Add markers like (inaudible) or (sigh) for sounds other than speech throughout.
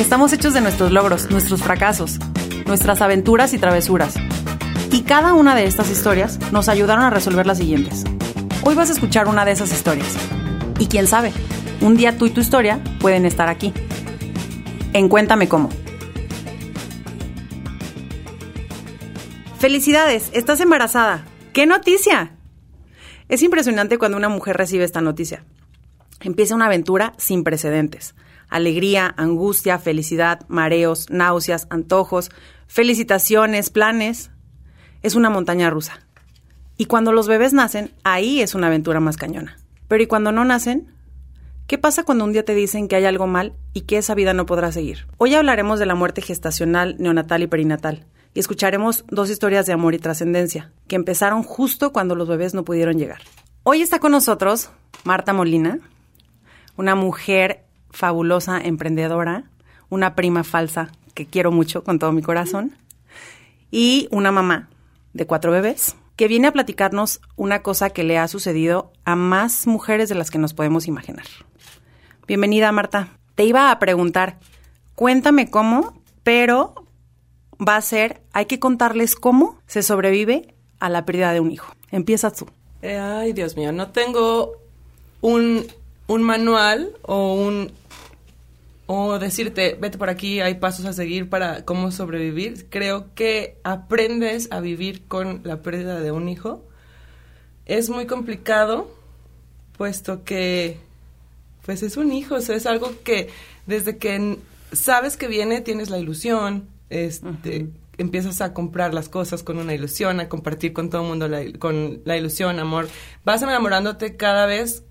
Estamos hechos de nuestros logros, nuestros fracasos, nuestras aventuras y travesuras. Y cada una de estas historias nos ayudaron a resolver las siguientes. Hoy vas a escuchar una de esas historias. Y quién sabe, un día tú y tu historia pueden estar aquí. En Cuéntame cómo. Felicidades, estás embarazada. ¡Qué noticia! Es impresionante cuando una mujer recibe esta noticia. Empieza una aventura sin precedentes. Alegría, angustia, felicidad, mareos, náuseas, antojos, felicitaciones, planes. Es una montaña rusa. Y cuando los bebés nacen, ahí es una aventura más cañona. Pero ¿y cuando no nacen? ¿Qué pasa cuando un día te dicen que hay algo mal y que esa vida no podrá seguir? Hoy hablaremos de la muerte gestacional, neonatal y perinatal y escucharemos dos historias de amor y trascendencia, que empezaron justo cuando los bebés no pudieron llegar. Hoy está con nosotros Marta Molina, una mujer fabulosa, emprendedora, una prima falsa que quiero mucho con todo mi corazón, y una mamá de cuatro bebés, que viene a platicarnos una cosa que le ha sucedido a más mujeres de las que nos podemos imaginar. Bienvenida, Marta. Te iba a preguntar, cuéntame cómo, pero va a ser, hay que contarles cómo se sobrevive a la pérdida de un hijo. Empieza tú. Eh, ay, Dios mío, no tengo un, un manual o un o decirte, vete por aquí, hay pasos a seguir para cómo sobrevivir. Creo que aprendes a vivir con la pérdida de un hijo. Es muy complicado, puesto que, pues es un hijo, o sea, es algo que desde que sabes que viene tienes la ilusión, este, empiezas a comprar las cosas con una ilusión, a compartir con todo el mundo la, con la ilusión, amor. Vas enamorándote cada vez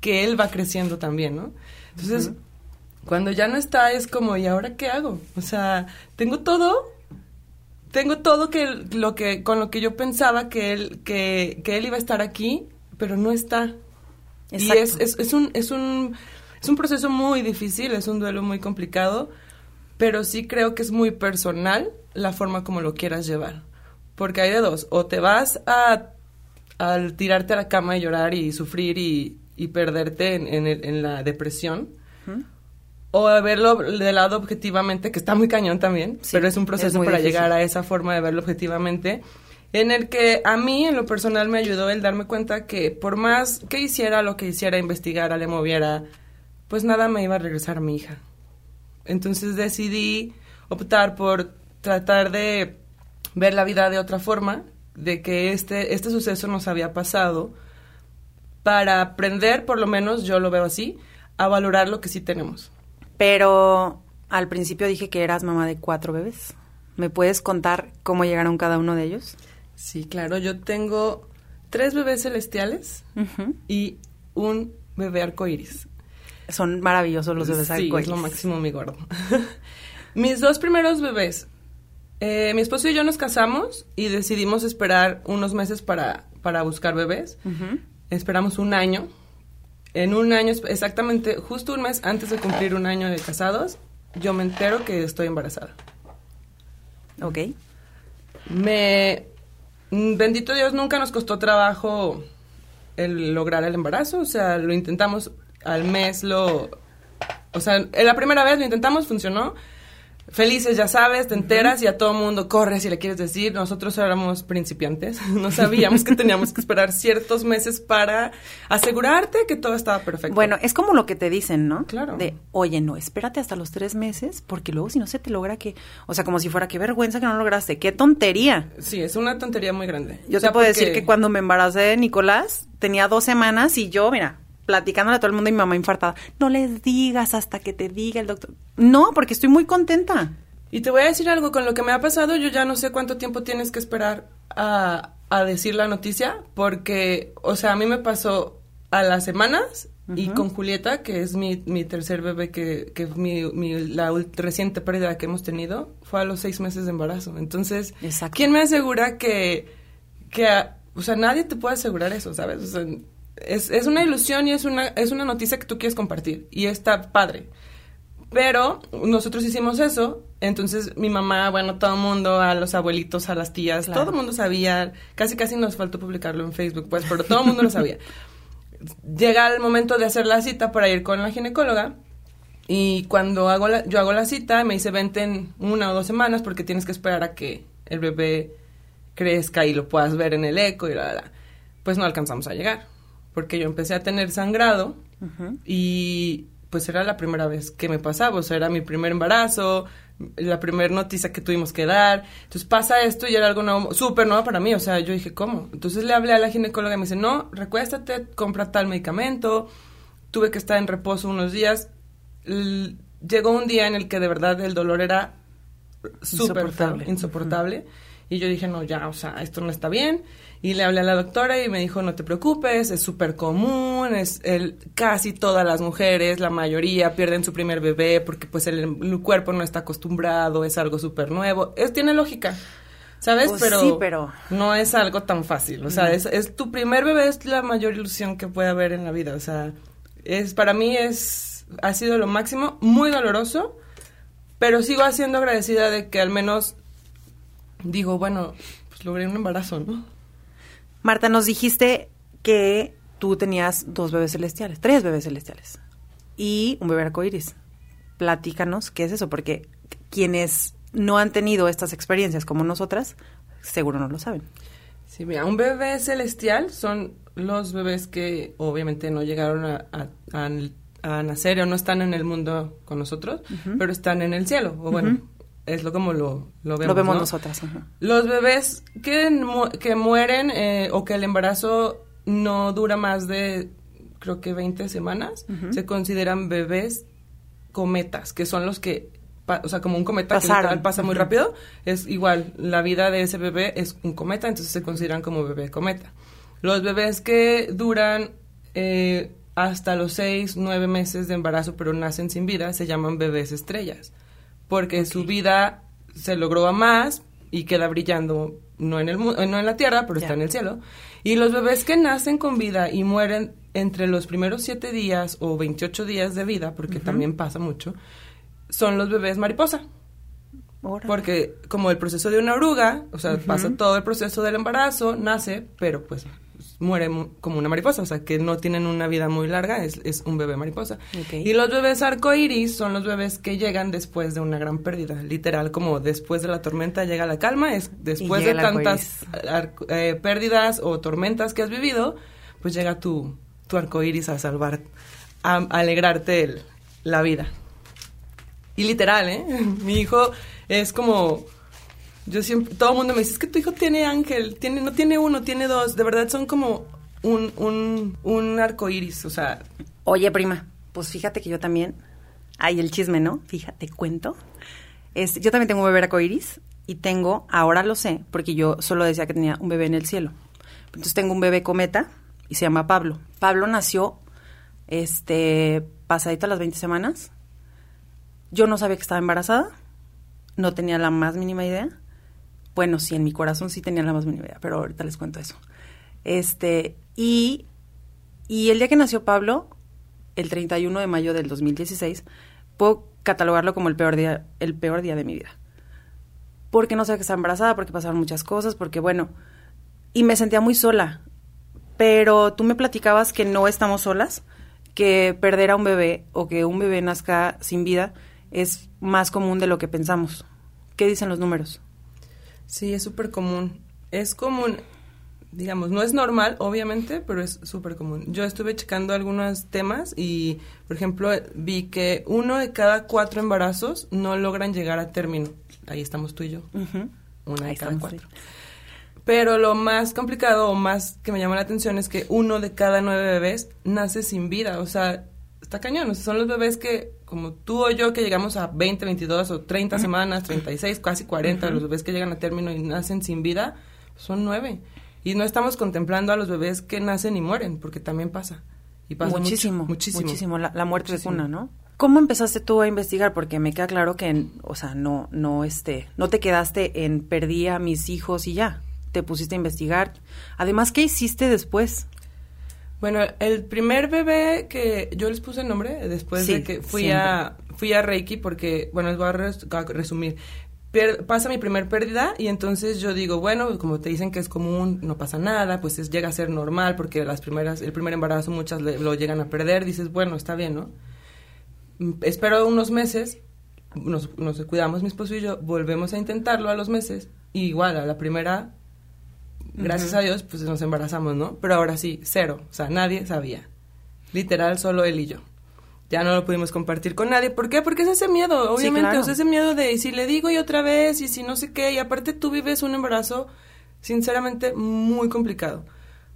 que él va creciendo también, ¿no? Entonces, cuando ya no está, es como, ¿y ahora qué hago? O sea, tengo todo, tengo todo que lo que con lo que yo pensaba que él que, que él iba a estar aquí, pero no está. Y es, es, es, un es un es un proceso muy difícil, es un duelo muy complicado, pero sí creo que es muy personal la forma como lo quieras llevar. Porque hay de dos, o te vas a al tirarte a la cama y llorar y sufrir y, y perderte en, en, en la depresión, o verlo de lado objetivamente, que está muy cañón también, pero es un proceso para llegar a esa forma de verlo objetivamente, en el que a mí en lo personal me ayudó el darme cuenta que por más que hiciera lo que hiciera, investigara, le moviera, pues nada me iba a regresar a mi hija. Entonces decidí optar por tratar de ver la vida de otra forma, de que este, este suceso nos había pasado, para aprender, por lo menos yo lo veo así, a valorar lo que sí tenemos. Pero al principio dije que eras mamá de cuatro bebés. ¿Me puedes contar cómo llegaron cada uno de ellos? Sí, claro. Yo tengo tres bebés celestiales y un bebé arcoíris. Son maravillosos los bebés sí, es lo máximo mi gordo. (laughs) Mis dos primeros bebés, eh, mi esposo y yo nos casamos y decidimos esperar unos meses para, para buscar bebés. Esperamos un año en un año, exactamente justo un mes antes de cumplir un año de casados, yo me entero que estoy embarazada. Ok. Me, mm, bendito Dios, nunca nos costó trabajo el lograr el embarazo, o sea, lo intentamos al mes, lo, o sea, la primera vez lo intentamos, funcionó, felices, ya sabes, te enteras y a todo mundo corre si le quieres decir. Nosotros éramos principiantes, (laughs) no sabíamos que teníamos que esperar ciertos meses para asegurarte que todo estaba perfecto. Bueno, es como lo que te dicen, ¿no? Claro. De, oye, no, espérate hasta los tres meses, porque luego si no se te logra que, o sea, como si fuera, qué vergüenza que no lograste, qué tontería. Sí, es una tontería muy grande. Yo te puedo decir que cuando me embaracé de Nicolás, tenía dos semanas y yo, mira, platicándole a todo el mundo y mi mamá infartada. No les digas hasta que te diga el doctor. No, porque estoy muy contenta. Y te voy a decir algo, con lo que me ha pasado, yo ya no sé cuánto tiempo tienes que esperar a, a decir la noticia, porque, o sea, a mí me pasó a las semanas y con Julieta, que es mi, mi tercer bebé, que, que mi, mi, la reciente pérdida que hemos tenido, fue a los seis meses de embarazo. Entonces, ¿quién me asegura que, que, o sea, nadie te puede asegurar eso, ¿sabes? O sea, es, es una ilusión y es una, es una noticia que tú quieres compartir y está padre. Pero nosotros hicimos eso, entonces mi mamá, bueno, todo el mundo, a los abuelitos, a las tías, todo el mundo sabía, casi casi nos faltó publicarlo en Facebook, pues, pero todo el mundo lo sabía. llega el momento de hacer la cita para ir con la ginecóloga y cuando hago la, yo hago la cita me dice vente en una o dos semanas porque tienes que esperar a que el bebé crezca y lo puedas ver en el eco y la, la, pues no alcanzamos a llegar porque yo empecé a tener sangrado y pues era la primera vez que me pasaba, o sea, era mi primer embarazo, la primera noticia que tuvimos que dar. Entonces pasa esto y era algo nuevo, súper nuevo para mí. O sea, yo dije, ¿cómo? Entonces le hablé a la ginecóloga y me dice, no, recuéstate, compra tal medicamento. Tuve que estar en reposo unos días. llegó un día en el que de verdad el dolor era súper insoportable. insoportable. Y yo dije, no, ya, o sea, esto no está bien. Y le hablé a la doctora y me dijo, no te preocupes, es súper común, es el, casi todas las mujeres, la mayoría, pierden su primer bebé porque pues el, cuerpo no está acostumbrado, es algo súper nuevo. Es, tiene lógica. ¿Sabes? Pues pero, sí, pero no es algo tan fácil. O sea, es, es, tu primer bebé es la mayor ilusión que puede haber en la vida. O sea, es para mí es ha sido lo máximo, muy doloroso, pero sigo siendo agradecida de que al menos digo, bueno, pues logré un embarazo, ¿no? Marta, nos dijiste que tú tenías dos bebés celestiales, tres bebés celestiales y un bebé arcoíris. Platícanos qué es eso, porque quienes no han tenido estas experiencias como nosotras, seguro no lo saben. Sí, mira, un bebé celestial son los bebés que obviamente no llegaron a, nacer o no están en el mundo con nosotros, pero están en el cielo, o bueno, es lo como lo, lo vemos. Lo vemos nosotras. Los bebés que, que mueren eh, o que el embarazo no dura más de, creo que 20 semanas, se consideran bebés cometas, que son los que, o sea, como un cometa que pasa muy rápido, es igual, la vida de ese bebé es un cometa, entonces se consideran como bebé cometa. Los bebés que duran eh, hasta los 6, 9 meses de embarazo pero nacen sin vida se llaman bebés estrellas porque su vida se logró a más y queda brillando no en el no en la tierra, pero está en el cielo. Y los bebés que nacen con vida y mueren entre los primeros siete días o 28 días de vida, porque también pasa mucho, son los bebés mariposa. Porque como el proceso de una oruga, o sea, pasa todo el proceso del embarazo, nace, pero pues muere como una mariposa, o sea, que no tienen una vida muy larga, es, es un bebé mariposa. Y los bebés arcoíris son los bebés que llegan después de una gran pérdida, literal, como después de la tormenta llega la calma, es después de tantas eh, pérdidas o tormentas que has vivido, pues llega tu, tu arcoíris a salvar, a, alegrarte la vida. Y literal, ¿eh? (laughs) Mi hijo es como yo siempre, todo el mundo me dice, es que tu hijo tiene ángel, tiene, no tiene uno, tiene dos. De verdad son como un, un, un arco iris, o sea. Oye, prima, pues fíjate que yo también. Hay el chisme, ¿no? Fíjate, cuento. Es, yo también tengo un bebé arco iris y tengo, ahora lo sé, porque yo solo decía que tenía un bebé en el cielo. Entonces tengo un bebé cometa y se llama Pablo. Pablo nació este pasadito a las 20 semanas. Yo no sabía que estaba embarazada, no tenía la más mínima idea. Bueno, sí, en mi corazón sí tenía la más mínima idea, pero ahorita les cuento eso. Este, y, y el día que nació Pablo, el 31 de mayo del 2016, puedo catalogarlo como el peor día, el peor día de mi vida. Porque no sé que estaba embarazada, porque pasaron muchas cosas, porque bueno, y me sentía muy sola. Pero tú me platicabas que no estamos solas, que perder a un bebé o que un bebé nazca sin vida es más común de lo que pensamos. ¿Qué dicen los números? Sí, es súper común. Es común, digamos, no es normal, obviamente, pero es súper común. Yo estuve checando algunos temas y, por ejemplo, vi que uno de cada cuatro embarazos no logran llegar a término. Ahí estamos tú y yo. Una de cada cuatro. Pero lo más complicado o más que me llama la atención es que uno de cada nueve bebés nace sin vida. O sea, está cañón. O sea, son los bebés que, como tú o yo, que llegamos a 20, 22 o 30 semanas, 36, casi 40, los bebés que llegan a término y nacen sin vida, son nueve. Y no estamos contemplando a los bebés que nacen y mueren, porque también pasa. Y pasa muchísimo, mucho, muchísimo. muchísimo. La, la muerte Muchísimo. de cuna, ¿no? ¿Cómo empezaste tú a investigar? Porque me queda claro que, o sea, no, no, este, no te quedaste en perdí a mis hijos y ya. Te pusiste a investigar. Además, ¿qué hiciste después? Bueno, el primer bebé que yo les puse el nombre después Sí, de que fui siempre. a fui a Reiki porque bueno, les voy a, res- a resumir. Pier- pasa mi primer pérdida y entonces yo digo, bueno, como te dicen que es común, no pasa nada, pues es, llega a ser normal porque las primeras el primer embarazo muchas le- lo llegan a perder, dices, bueno, está bien, ¿no? Mm, Espero unos meses, nos, nos cuidamos mi esposo y yo, volvemos a intentarlo a los meses, y igual a la primera gracias a Dios, pues nos embarazamos, ¿no? Pero ahora sí, cero. O sea, nadie sabía. Literal, solo él y yo. Ya no lo pudimos compartir con nadie. ¿Por qué? Porque es ese miedo, obviamente. claro. O sea, ese miedo de y si le digo y otra vez y si no sé qué. Y aparte tú vives un embarazo, sinceramente, muy complicado.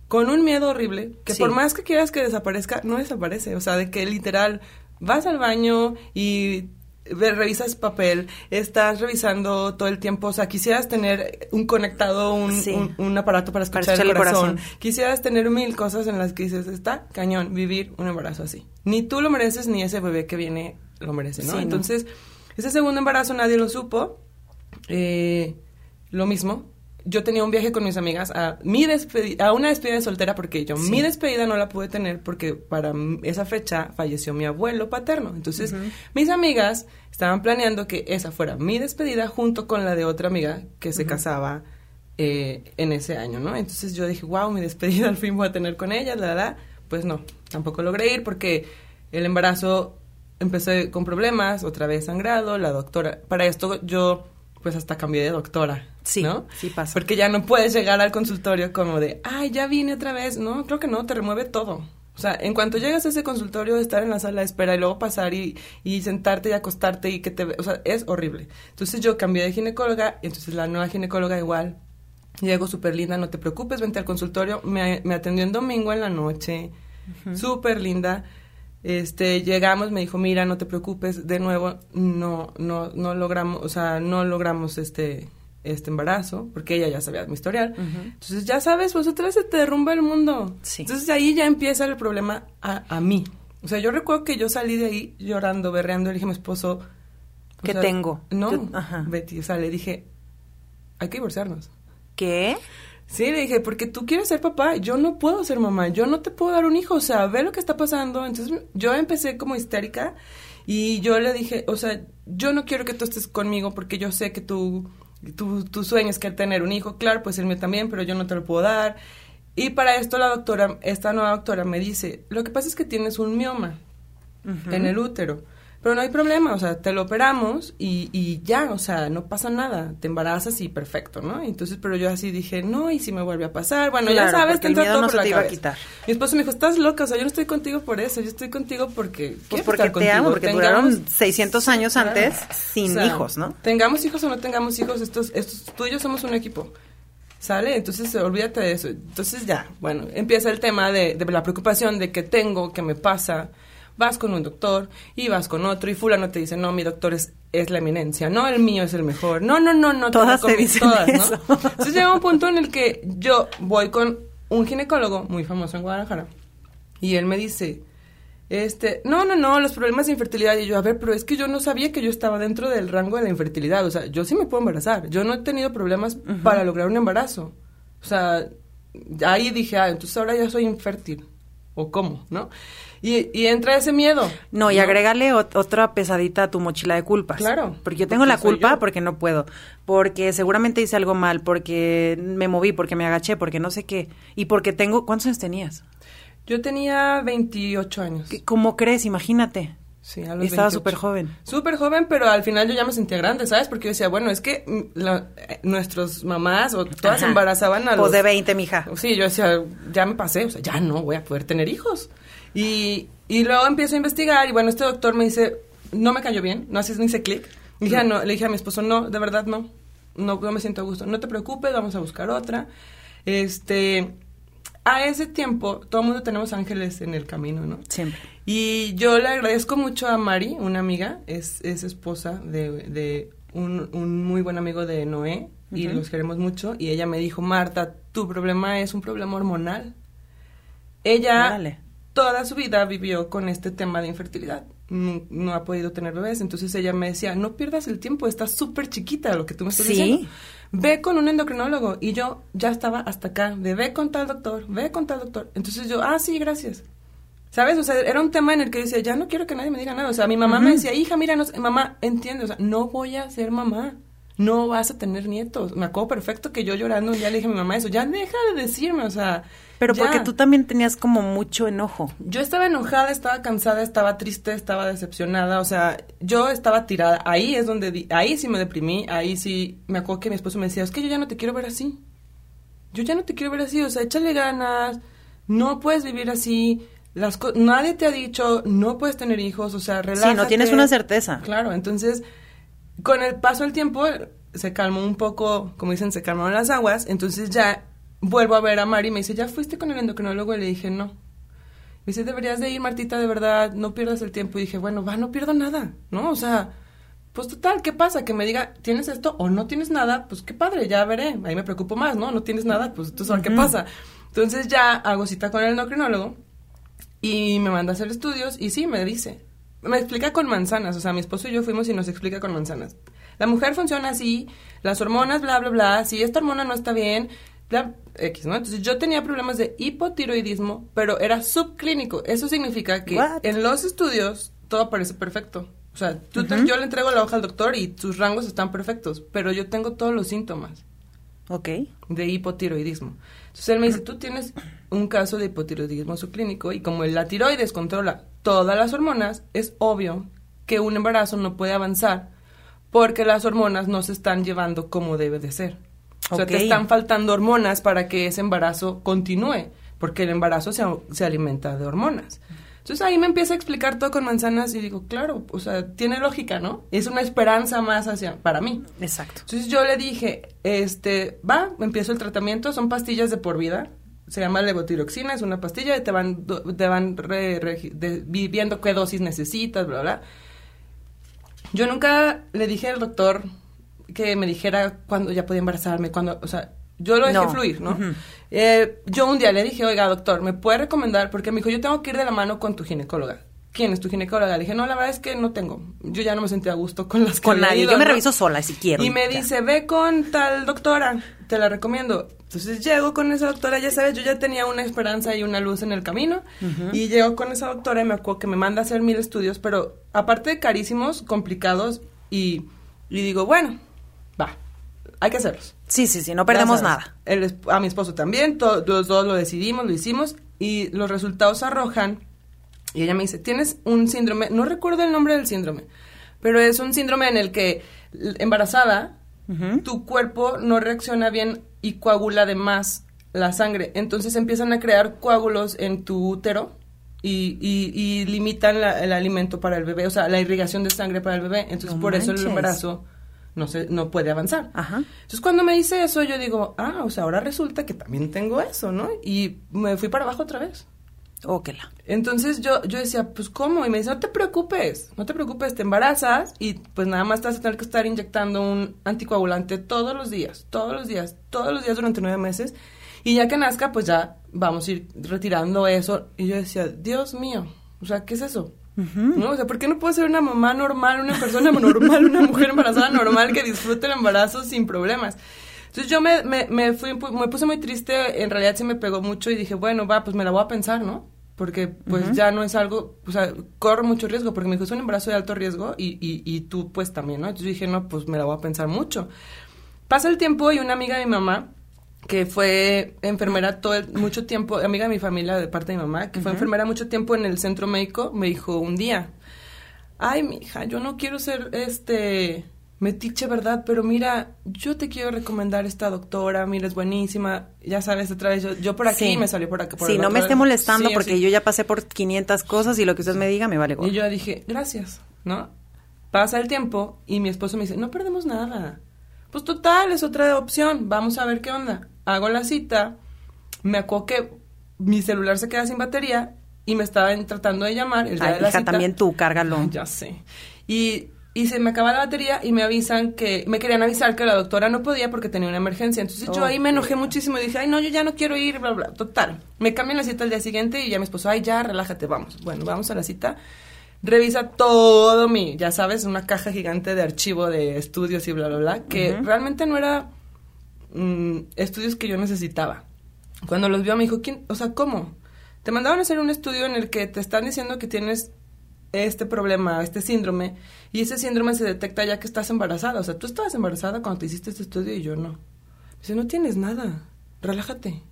Con un miedo horrible, que Sí. por más que quieras que desaparezca, no desaparece. O sea, de que literal vas al baño y revisas papel, estás revisando todo el tiempo, o sea, quisieras tener un conectado, un, Sí. un, un aparato para Para escuchar el corazón. Quisieras tener mil cosas en las que dices, está cañón vivir un embarazo así. Ni tú lo mereces, ni ese bebé que viene lo merece, ¿no? Sí, no. Entonces, ese segundo embarazo nadie lo supo. Eh, lo mismo. Yo tenía un viaje con mis amigas a mi despedi- a una despedida de soltera porque yo Sí. mi despedida no la pude tener porque para esa fecha falleció mi abuelo paterno. Entonces, mis amigas estaban planeando que esa fuera mi despedida junto con la de otra amiga que se casaba eh, en ese año, ¿no? Entonces yo dije, wow, mi despedida al fin voy a tener con ella, la verdad. Pues no, tampoco logré ir porque el embarazo empecé con problemas, otra vez sangrado, la doctora. Para esto yo, pues hasta cambié de doctora. Sí, ¿no? sí pasa. Porque ya no puedes llegar al consultorio como de, ay, ya vine otra vez. No, creo que no, te remueve todo. O sea, en cuanto llegas a ese consultorio, estar en la sala de espera y luego pasar y, y sentarte y acostarte y que te... O sea, es horrible. Entonces yo cambié de ginecóloga y entonces la nueva ginecóloga igual. Llego súper linda, no te preocupes, vente al consultorio. Me, me atendió en domingo en la noche, súper linda. Este, llegamos, me dijo, mira, no te preocupes, de nuevo, no, no, no logramos, o sea, no logramos este, este embarazo, porque ella ya sabía mi historial. Entonces, ya sabes, pues otra vez se te derrumba el mundo. Sí. Entonces, ahí ya empieza el problema a, a mí. O sea, yo recuerdo que yo salí de ahí llorando, berreando, le dije a mi esposo... ¿Qué sea, tengo? No, Yo- ajá. Betty, o sea, le dije, hay que divorciarnos. ¿Qué? Sí, le dije, porque tú quieres ser papá, yo no puedo ser mamá, yo no te puedo dar un hijo, o sea, ve lo que está pasando. Entonces yo empecé como histérica y yo le dije, o sea, yo no quiero que tú estés conmigo porque yo sé que tú, tú, tu sueño es que tener un hijo, claro, pues el mío también, pero yo no te lo puedo dar. Y para esto la doctora, esta nueva doctora me dice, lo que pasa es que tienes un mioma en el útero. Pero no hay problema, o sea, te lo operamos y, y ya, o sea, no pasa nada, te embarazas y perfecto, ¿no? Entonces, pero yo así dije, no, y si me vuelve a pasar, bueno, ya sabes, el entra todo no por se la te iba a quitar. Mi esposo me dijo, estás loca, o sea, yo no estoy contigo por eso, yo estoy contigo porque Pues porque estar te amo, porque Tengamos- duraron 600 años Claro. antes sin O sea, hijos, ¿no? Tengamos hijos o no tengamos hijos, estos, estos, tú y yo somos un equipo. ¿Sale? Entonces, olvídate de eso. Entonces, ya, bueno, empieza el tema de, de la preocupación de que tengo, que me pasa. Vas con un doctor y vas con otro y fulano te dice, no, mi doctor es, es la eminencia, no, el mío es el mejor. No, no, no, no. Todas te dicen todas, ¿no? Entonces llega un punto en el que yo voy con un ginecólogo muy famoso en Guadalajara y él me dice, este, no, no, no, los problemas de infertilidad. Y yo, a ver, pero es que yo no sabía que yo estaba dentro del rango de la infertilidad. O sea, yo sí me puedo embarazar. Yo no he tenido problemas para lograr un embarazo. O sea, ahí dije, ah, entonces ahora ya soy infértil. ¿O cómo? ¿No? Y, y entra ese miedo. No, y agrégale ot- otra pesadita a tu mochila de culpas. Claro, Porque yo tengo porque la culpa yo. porque no puedo. Porque seguramente hice algo mal, porque me moví, porque me agaché, porque no sé qué. Y porque tengo... ¿Cuántos años tenías? Yo tenía 28 años. ¿Qué- ¿Cómo crees? Imagínate. Sí, a los Estaba 28. súper joven. Súper joven, pero al final yo ya me sentía grande, ¿sabes? Porque yo decía, bueno, es que mm, la- eh, nuestros mamás o todas Ajá. embarazaban a Pues los... de 20, mija. Sí, yo decía, ya me pasé, o sea, ya no voy a poder tener hijos. Y, y luego empiezo a investigar y bueno, este doctor me dice, no me cayó bien, no haces ni ese clic. Le dije, a no, le dije a mi esposo, no, de verdad no, no, no me siento a gusto. No te preocupes, vamos a buscar otra. Este, a ese tiempo, todo el mundo tenemos ángeles en el camino, ¿no? Siempre. Y yo le agradezco mucho a Mari, una amiga, es, es esposa de, de un, un muy buen amigo de Noé, y los queremos mucho, y ella me dijo, Marta, tu problema es un problema hormonal. Ella Órale. Toda su vida vivió con este tema de infertilidad. No, no ha podido tener bebés. Entonces ella me decía, no pierdas el tiempo, estás súper chiquita lo que tú me estás Sí. diciendo. Ve con un endocrinólogo. Y yo ya estaba hasta acá, de ve con tal doctor, ve con tal doctor. Entonces yo, ah, sí, gracias. ¿Sabes? O sea, era un tema en el que decía, ya no quiero que nadie me diga nada. O sea, mi mamá me decía, hija, mira, no mamá, entiende, o sea, no voy a ser mamá. No vas a tener nietos. Me acuerdo perfecto que yo llorando un día le dije a mi mamá eso, ya deja de decirme, o sea. Pero ya. porque tú también tenías como mucho enojo. Yo estaba enojada, estaba cansada, estaba triste, estaba decepcionada, o sea, yo estaba tirada. Ahí es donde, di- ahí sí me deprimí, ahí sí me acuerdo que mi esposo me decía, es que yo ya no te quiero ver así. Yo ya no te quiero ver así, o sea, échale ganas, no puedes vivir así, las nadie te ha dicho, no puedes tener hijos, o sea, relájate. Sí, no tienes una certeza. Claro, entonces, con el paso del tiempo, se calmó un poco, como dicen, se calmaron las aguas, entonces ya vuelvo a ver a Mari y me dice, ¿ya fuiste con el endocrinólogo? Y le dije, no. Me dice, deberías de ir, Martita, de verdad, no pierdas el tiempo. Y dije, bueno, va, no pierdo nada, ¿no? O sea, pues total, ¿qué pasa? Que me diga, ¿tienes esto o no tienes nada? Pues qué padre, ya veré. Ahí me preocupo más, ¿no? No tienes nada, pues tú sabes qué pasa. Entonces ya hago cita con el endocrinólogo y me manda a hacer estudios y sí, me dice. Me explica con manzanas, o sea, mi esposo y yo fuimos y nos explica con manzanas. La mujer funciona así, las hormonas, bla, bla, bla, si esta hormona no está bien, bla, X, ¿no? Entonces yo tenía problemas de hipotiroidismo, pero era subclínico. Eso significa que en los estudios todo parece perfecto. O sea, tú te- yo le entrego la hoja al doctor y sus rangos están perfectos, pero yo tengo todos los síntomas Ok. de hipotiroidismo. Entonces él me dice, tú tienes un caso de hipotiroidismo subclínico y como la tiroides controla todas las hormonas, es obvio que un embarazo no puede avanzar porque las hormonas no se están llevando como debe de ser. O sea, te están faltando hormonas para que ese embarazo continúe, porque el embarazo se, se alimenta de hormonas. Entonces ahí me empieza a explicar todo con manzanas y digo, claro, o sea, tiene lógica, ¿no? Es una esperanza más hacia para mí. Exacto. Entonces yo le dije, este, va, empiezo el tratamiento, son pastillas de por vida, se llama levotiroxina, es una pastilla y te van, te van re- re- de- vi- viendo qué dosis necesitas, bla, bla. Yo nunca le dije al doctor que me dijera cuándo ya podía embarazarme, cuándo, o sea, yo lo dejé No. fluir, ¿no? Eh, yo un día le dije, oiga, doctor, ¿me puede recomendar? Porque me dijo, yo tengo que ir de la mano con tu ginecóloga. ¿Quién es tu ginecóloga? Le dije, no, la verdad es que no tengo. Yo ya no me sentía a gusto con las Con nadie. ido, Yo me ¿no? reviso sola si quiero. Y me Ya. dice, ve con tal doctora, te la recomiendo. Entonces llego con esa doctora, ya sabes, yo ya tenía una esperanza y una luz en el camino. Y llego con esa doctora y me acuerdo que me manda a hacer mil estudios, pero aparte de carísimos, complicados, y, y digo, bueno, va, hay que hacerlos. Sí, sí, sí, no perdemos sabes. nada. El a mi esposo también, to- los dos lo decidimos, lo hicimos, y los resultados arrojan. Y ella me dice, tienes un síndrome, no recuerdo el nombre del síndrome, pero es un síndrome en el que embarazada, tu cuerpo no reacciona bien y coagula de más la sangre. Entonces empiezan a crear coágulos en tu útero y, y- y limitan la- el alimento para el bebé, o sea, la irrigación de sangre para el bebé. Entonces No por eso el embarazo no, se, no puede avanzar. Ajá. Entonces cuando me dice eso, yo digo, ah, o sea, ahora resulta que también tengo eso, ¿no? Y me fui para abajo otra vez. Óquela. Entonces yo, yo decía, pues ¿cómo? Y me dice, no te preocupes, no te preocupes, te embarazas y pues nada más te vas a tener que estar inyectando un anticoagulante todos los días, todos los días, todos los días durante nueve meses. Y ya que nazca, pues ya vamos a ir retirando eso. Y yo decía, Dios mío, o sea, ¿qué es eso? ¿No? O sea, ¿por qué no puedo ser una mamá normal, una persona (laughs) normal, una mujer embarazada normal que disfrute el embarazo sin problemas? Entonces yo me, me, me fui, me puse muy triste, en realidad sí me pegó mucho y dije, bueno, va, pues me la voy a pensar, ¿no? Porque pues ya no es algo, o sea, corro mucho riesgo, porque me dijo, es un embarazo de alto riesgo y, y, y tú pues también, ¿no? Entonces yo dije, no, pues me la voy a pensar mucho. Pasa el tiempo y una amiga de mi mamá, que fue enfermera todo el- mucho tiempo, amiga de mi familia de parte de mi mamá, que fue enfermera mucho tiempo en el centro médico, me dijo un día, ay, mi hija, yo no quiero ser este metiche, ¿verdad? Pero mira, yo te quiero recomendar esta doctora, mira, es buenísima, ya sabes, otra vez, yo, yo por aquí Sí. me salió por acá. Por sí, no me esté molestando Sí, porque yo ya pasé por 500 cosas y lo que usted me diga me vale gorro. Y yo dije, gracias, ¿no? Pasa el tiempo y mi esposo me dice, no perdemos nada. Pues total, es otra opción, vamos a ver qué onda. Hago la cita, me acuerdo que mi celular se queda sin batería y me estaban tratando de llamar el día Ay, de la hija, cita. también tú, cárgalo. Ya sé. Y y se me acaba la batería y me avisan que, me querían avisar que la doctora no podía porque tenía una emergencia. Entonces yo ahí me enojé muchísimo y dije, ay, no, yo ya no quiero ir, bla, bla. Total. Me cambian la cita al día siguiente y ya mi esposo, ay, ya, relájate, vamos. Bueno, vamos a la cita. Revisa todo mi, ya sabes, una caja gigante de archivo de estudios y bla, bla, bla, que realmente no era mm, estudios que yo necesitaba. Cuando los vio me dijo, ¿quién? O sea, ¿cómo? Te mandaron a hacer un estudio en el que te están diciendo que tienes este problema, este síndrome, y ese síndrome se detecta ya que estás embarazada. O sea, tú estabas embarazada cuando te hiciste este estudio y yo no. Dice, no tienes nada, relájate.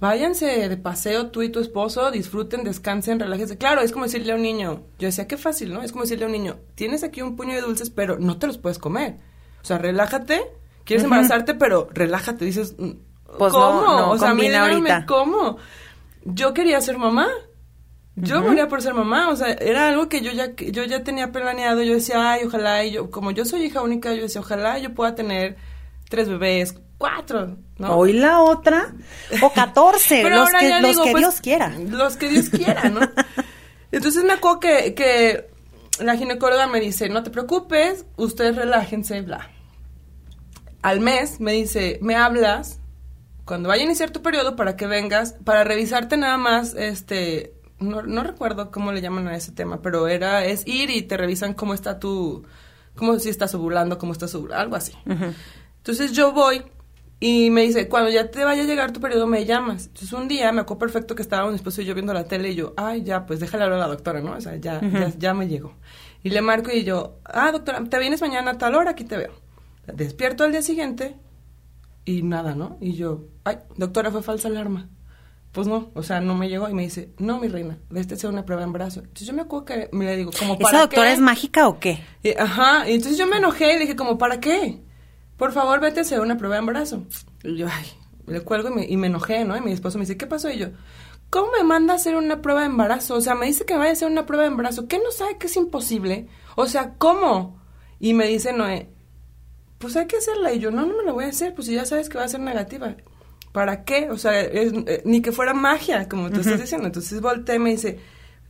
Váyanse de paseo tú y tu esposo, disfruten, descansen, relájense. Claro, es como decirle a un niño, yo decía, qué fácil, ¿no? Es como decirle a un niño, tienes aquí un puño de dulces, pero no te los puedes comer. O sea, relájate, quieres embarazarte, pero relájate. Dices, mm, Pues ¿cómo? no, no o sea, ahorita. ¿cómo? Yo quería ser mamá. Yo moría por ser mamá, o sea, era algo que yo ya yo ya tenía planeado, yo decía, ay, ojalá, y yo, como yo soy hija única, yo decía, ojalá yo pueda tener tres bebés, cuatro, ¿no? Hoy la otra, o (laughs) 14, Pero los que, los digo, que pues, Dios quiera. Los que Dios quiera, ¿no? (laughs) Entonces me acuerdo que, que la ginecóloga me dice, no te preocupes, ustedes relájense, bla. Al mes me dice, me hablas cuando vaya a iniciar tu periodo para que vengas, para revisarte nada más, este, no, no recuerdo cómo le llaman a ese tema, pero era, es ir y te revisan cómo está tu, cómo si estás ovulando, cómo estás ovulando, algo así. Entonces yo voy y me dice, cuando ya te vaya a llegar tu periodo, me llamas. Entonces un día me acuerdo perfecto que estaba mi esposo y yo viendo la tele y yo, ay, ya, pues déjale hablar a la doctora, ¿no? O sea, ya, ya, ya me llegó. Y le marco y yo, ah, doctora, ¿te vienes mañana a tal hora? Aquí te veo. Despierto al día siguiente y nada, ¿no? Y yo, ay, doctora, fue falsa alarma. Pues no, o sea, no me llegó y me dice, no, mi reina, este sea una prueba de embarazo. Entonces yo me acuerdo que me le digo, como para ¿Esa doctora qué? es mágica o qué? Y, ajá, y entonces yo me enojé y dije, como, ¿para qué? Por favor, vete a hacer una prueba de embarazo. Y yo, ay, le cuelgo y me, y me enojé, ¿no? Y mi esposo me dice, ¿qué pasó? Y yo, ¿cómo me manda a hacer una prueba de embarazo? O sea, me dice que me vaya a hacer una prueba de embarazo. ¿Qué no sabe que es imposible? O sea, ¿cómo? Y me dice Noé, pues hay que hacerla. Y yo, no, no me la voy a hacer, pues si ya sabes que va a ser negativa. ¿Para qué? O sea, es- eh, ni que fuera magia, como tú estás diciendo. Entonces volteé y me dice,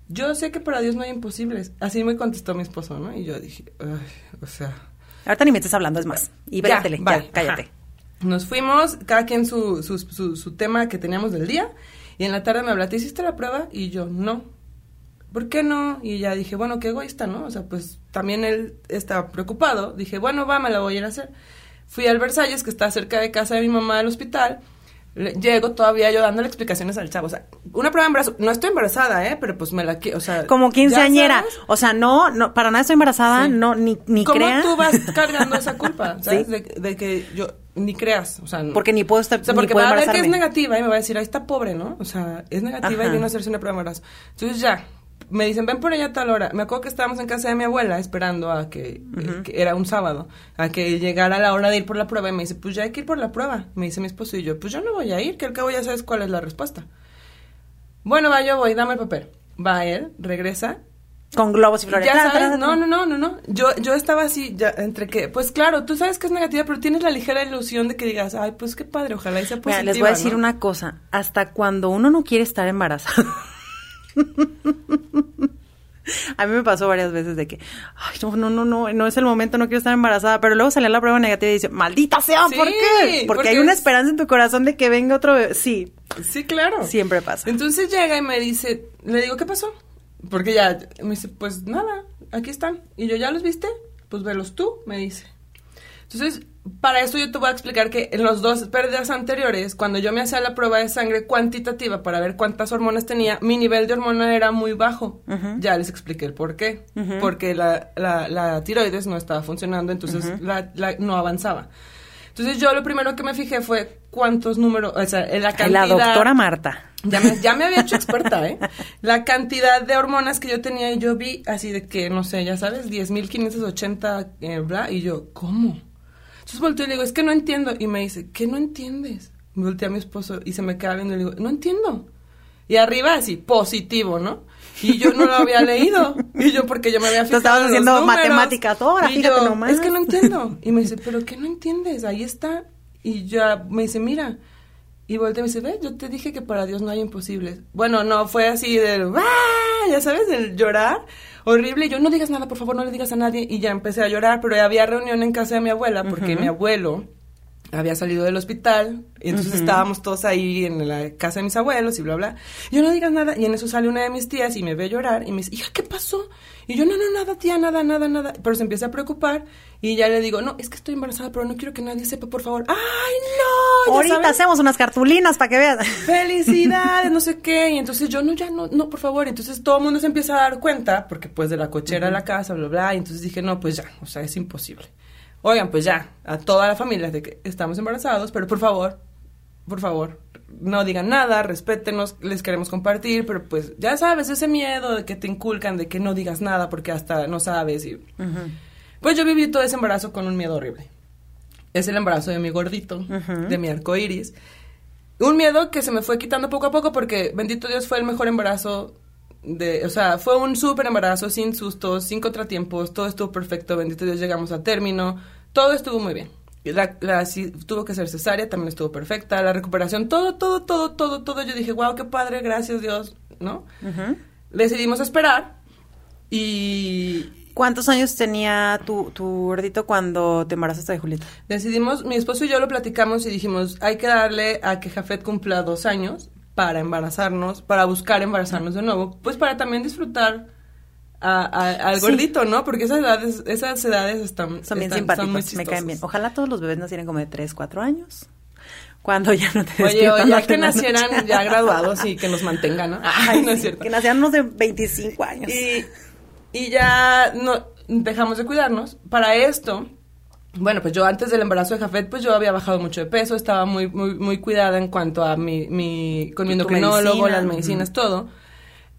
yo sé que para Dios no hay imposibles. Así me contestó mi esposo, ¿no? Y yo dije, ay, o sea... Ahorita ni me estés hablando, es más. Y ya, véatele, ya, cállate. ajá. Nos fuimos, cada quien su, su, su, su tema que teníamos del día. Y en la tarde me habla, ¿te hiciste la prueba? Y yo, no. ¿Por qué no? Y ya dije, bueno, qué egoísta, ¿no? O sea, pues también él estaba preocupado. Dije, bueno, va, me la voy a ir a hacer. Fui al Versalles, que está cerca de casa de mi mamá del hospital. Le- Llego todavía yo dándole explicaciones al chavo. O sea, una prueba de embarazo. No estoy embarazada, ¿eh? Pero pues me la quiero. O sea. Como ¿ya quinceañera. O sea, no, no, para nada estoy embarazada, Sí. no, ni, ni ¿Cómo tú vas cargando esa (laughs) culpa? ¿Sabes? Sí. De, de que yo ni creas. O sea, no. Porque ni puedo estar, O sea, porque va a ver que es negativa y me va a decir, ahí está pobre, ¿no? O sea, es negativa Ajá. y vino a hacerse una prueba de embarazo. Entonces ya, me dicen, ven por ella a tal hora. Me acuerdo que estábamos en casa de mi abuela esperando a que, eh, que era un sábado, a que llegara la hora de ir por la prueba. Y me dice, pues ya hay que ir por la prueba. Me dice mi esposo y yo, pues yo no voy a ir, que al cabo ya sabes cuál es la respuesta. Bueno, va, yo voy, dame el papel. Va él, regresa Con globos y flores. ya sabes, no, no, no, no, no. Yo, yo estaba así, ya, entre que, pues claro, tú sabes que es negativa, pero tienes la ligera ilusión de que digas, ay, pues qué padre, ojalá y sea Mira, positiva. les voy a decir ¿no? una cosa. Hasta cuando uno no quiere estar embarazada. A mí me pasó varias veces de que, ay, no, no, no, no, no es el momento, no quiero estar embarazada, pero luego salía la prueba negativa y dice, maldita sea, ¿por qué? Porque, porque hay una es- esperanza en tu corazón de que venga otro bebé. Sí, Sí, claro. siempre pasa. Entonces llega y me dice, le digo, ¿qué pasó? Porque ya, me dice, pues nada, aquí están. Y yo, ¿ya los viste? Pues velos tú, me dice. Entonces, para eso yo te voy a explicar que en los dos pérdidas anteriores, cuando yo me hacía la prueba de sangre cuantitativa para ver cuántas hormonas tenía, mi nivel de hormona era muy bajo. Ya les expliqué el por qué. Porque la, la, la tiroides no estaba funcionando, entonces la, la- no avanzaba. Entonces yo lo primero que me fijé fue cuántos números, o sea, la cantidad... La doctora Marta. Ya me, ya me había hecho (laughs) experta, ¿eh? La cantidad de hormonas que yo tenía y yo vi así de que, no sé, ya sabes, 10.580, eh, bla, y yo, ¿cómo? Entonces volteo y le digo, es que no entiendo. Y me dice, ¿qué no entiendes? Me volteé a mi esposo y se me queda viendo y le digo, no entiendo. Y arriba así, positivo, ¿no? Y yo no lo había leído. Y yo, porque yo me había fijado estabas haciendo matemáticas, Y fíjate yo, nomás. Es que no entiendo. Y me dice, ¿pero qué no entiendes? Ahí está. Y ya me dice, mira. Y voltea y me dice, ve, yo te dije que para Dios no hay imposibles. Bueno, no, fue así del, ¡ah! Ya sabes, del llorar. Horrible. Y yo, no digas nada, por favor, no le digas a nadie. Y ya empecé a llorar, pero había reunión en casa de mi abuela porque mi abuelo había salido del hospital y entonces estábamos todos ahí en la casa de mis abuelos y bla, bla. Yo no digas nada y en eso sale una de mis tías y me ve llorar y me dice, hija, ¿qué pasó? Y yo, no, no, nada, tía, nada, nada, nada. Pero se empieza a preocupar y ya le digo, no, es que estoy embarazada, pero no quiero que nadie sepa, por favor. ¡Ay, no! Ahorita hacemos unas cartulinas para que veas. (laughs) Felicidades, no sé qué. Y entonces yo, no, ya, no, no, por favor. Entonces todo el mundo se empieza a dar cuenta, porque pues de la cochera a la casa, bla, bla. Y entonces dije, no, pues ya, o sea, es imposible oigan, pues ya, a toda la familia de que estamos embarazados, pero por favor, por favor, no digan nada, respétenos, les queremos compartir, pero pues ya sabes, ese miedo de que te inculcan de que no digas nada porque hasta no sabes. Y... Pues yo viví todo ese embarazo con un miedo horrible. Es el embarazo de mi gordito, de mi arco iris. Un miedo que se me fue quitando poco a poco porque, bendito Dios, fue el mejor embarazo de, o sea, fue un súper embarazo, sin sustos, sin contratiempos, todo estuvo perfecto, bendito Dios, llegamos a término, todo estuvo muy bien. La, la, si tuvo que ser cesárea, también estuvo perfecta, la recuperación, todo, todo, todo, todo, todo. Yo dije, wow, qué padre, gracias Dios, ¿no? Decidimos esperar y... ¿Cuántos años tenía tu, tu gordito cuando te embarazaste de Julieta? Decidimos, mi esposo y yo lo platicamos y dijimos, hay que darle a que Jafet cumpla dos años para embarazarnos, para buscar embarazarnos de nuevo, pues para también disfrutar al gordito, ¿no? Porque esas edades, esas edades están, son bien simpáticas, me caen bien. Ojalá todos los bebés nacieran como de 3, 4 años. Cuando ya no te Oye, ya que nacieran ya (laughs) graduados y que nos mantengan, ¿no? Ay, (laughs) no es cierto. Que nacieran unos de 25 años. Y, y ya no dejamos de cuidarnos. Para esto, bueno, pues yo antes del embarazo de Jafet, pues yo había bajado mucho de peso, estaba muy, muy, muy cuidada en cuanto a mi, mi con mi endocrinólogo, las medicinas, todo.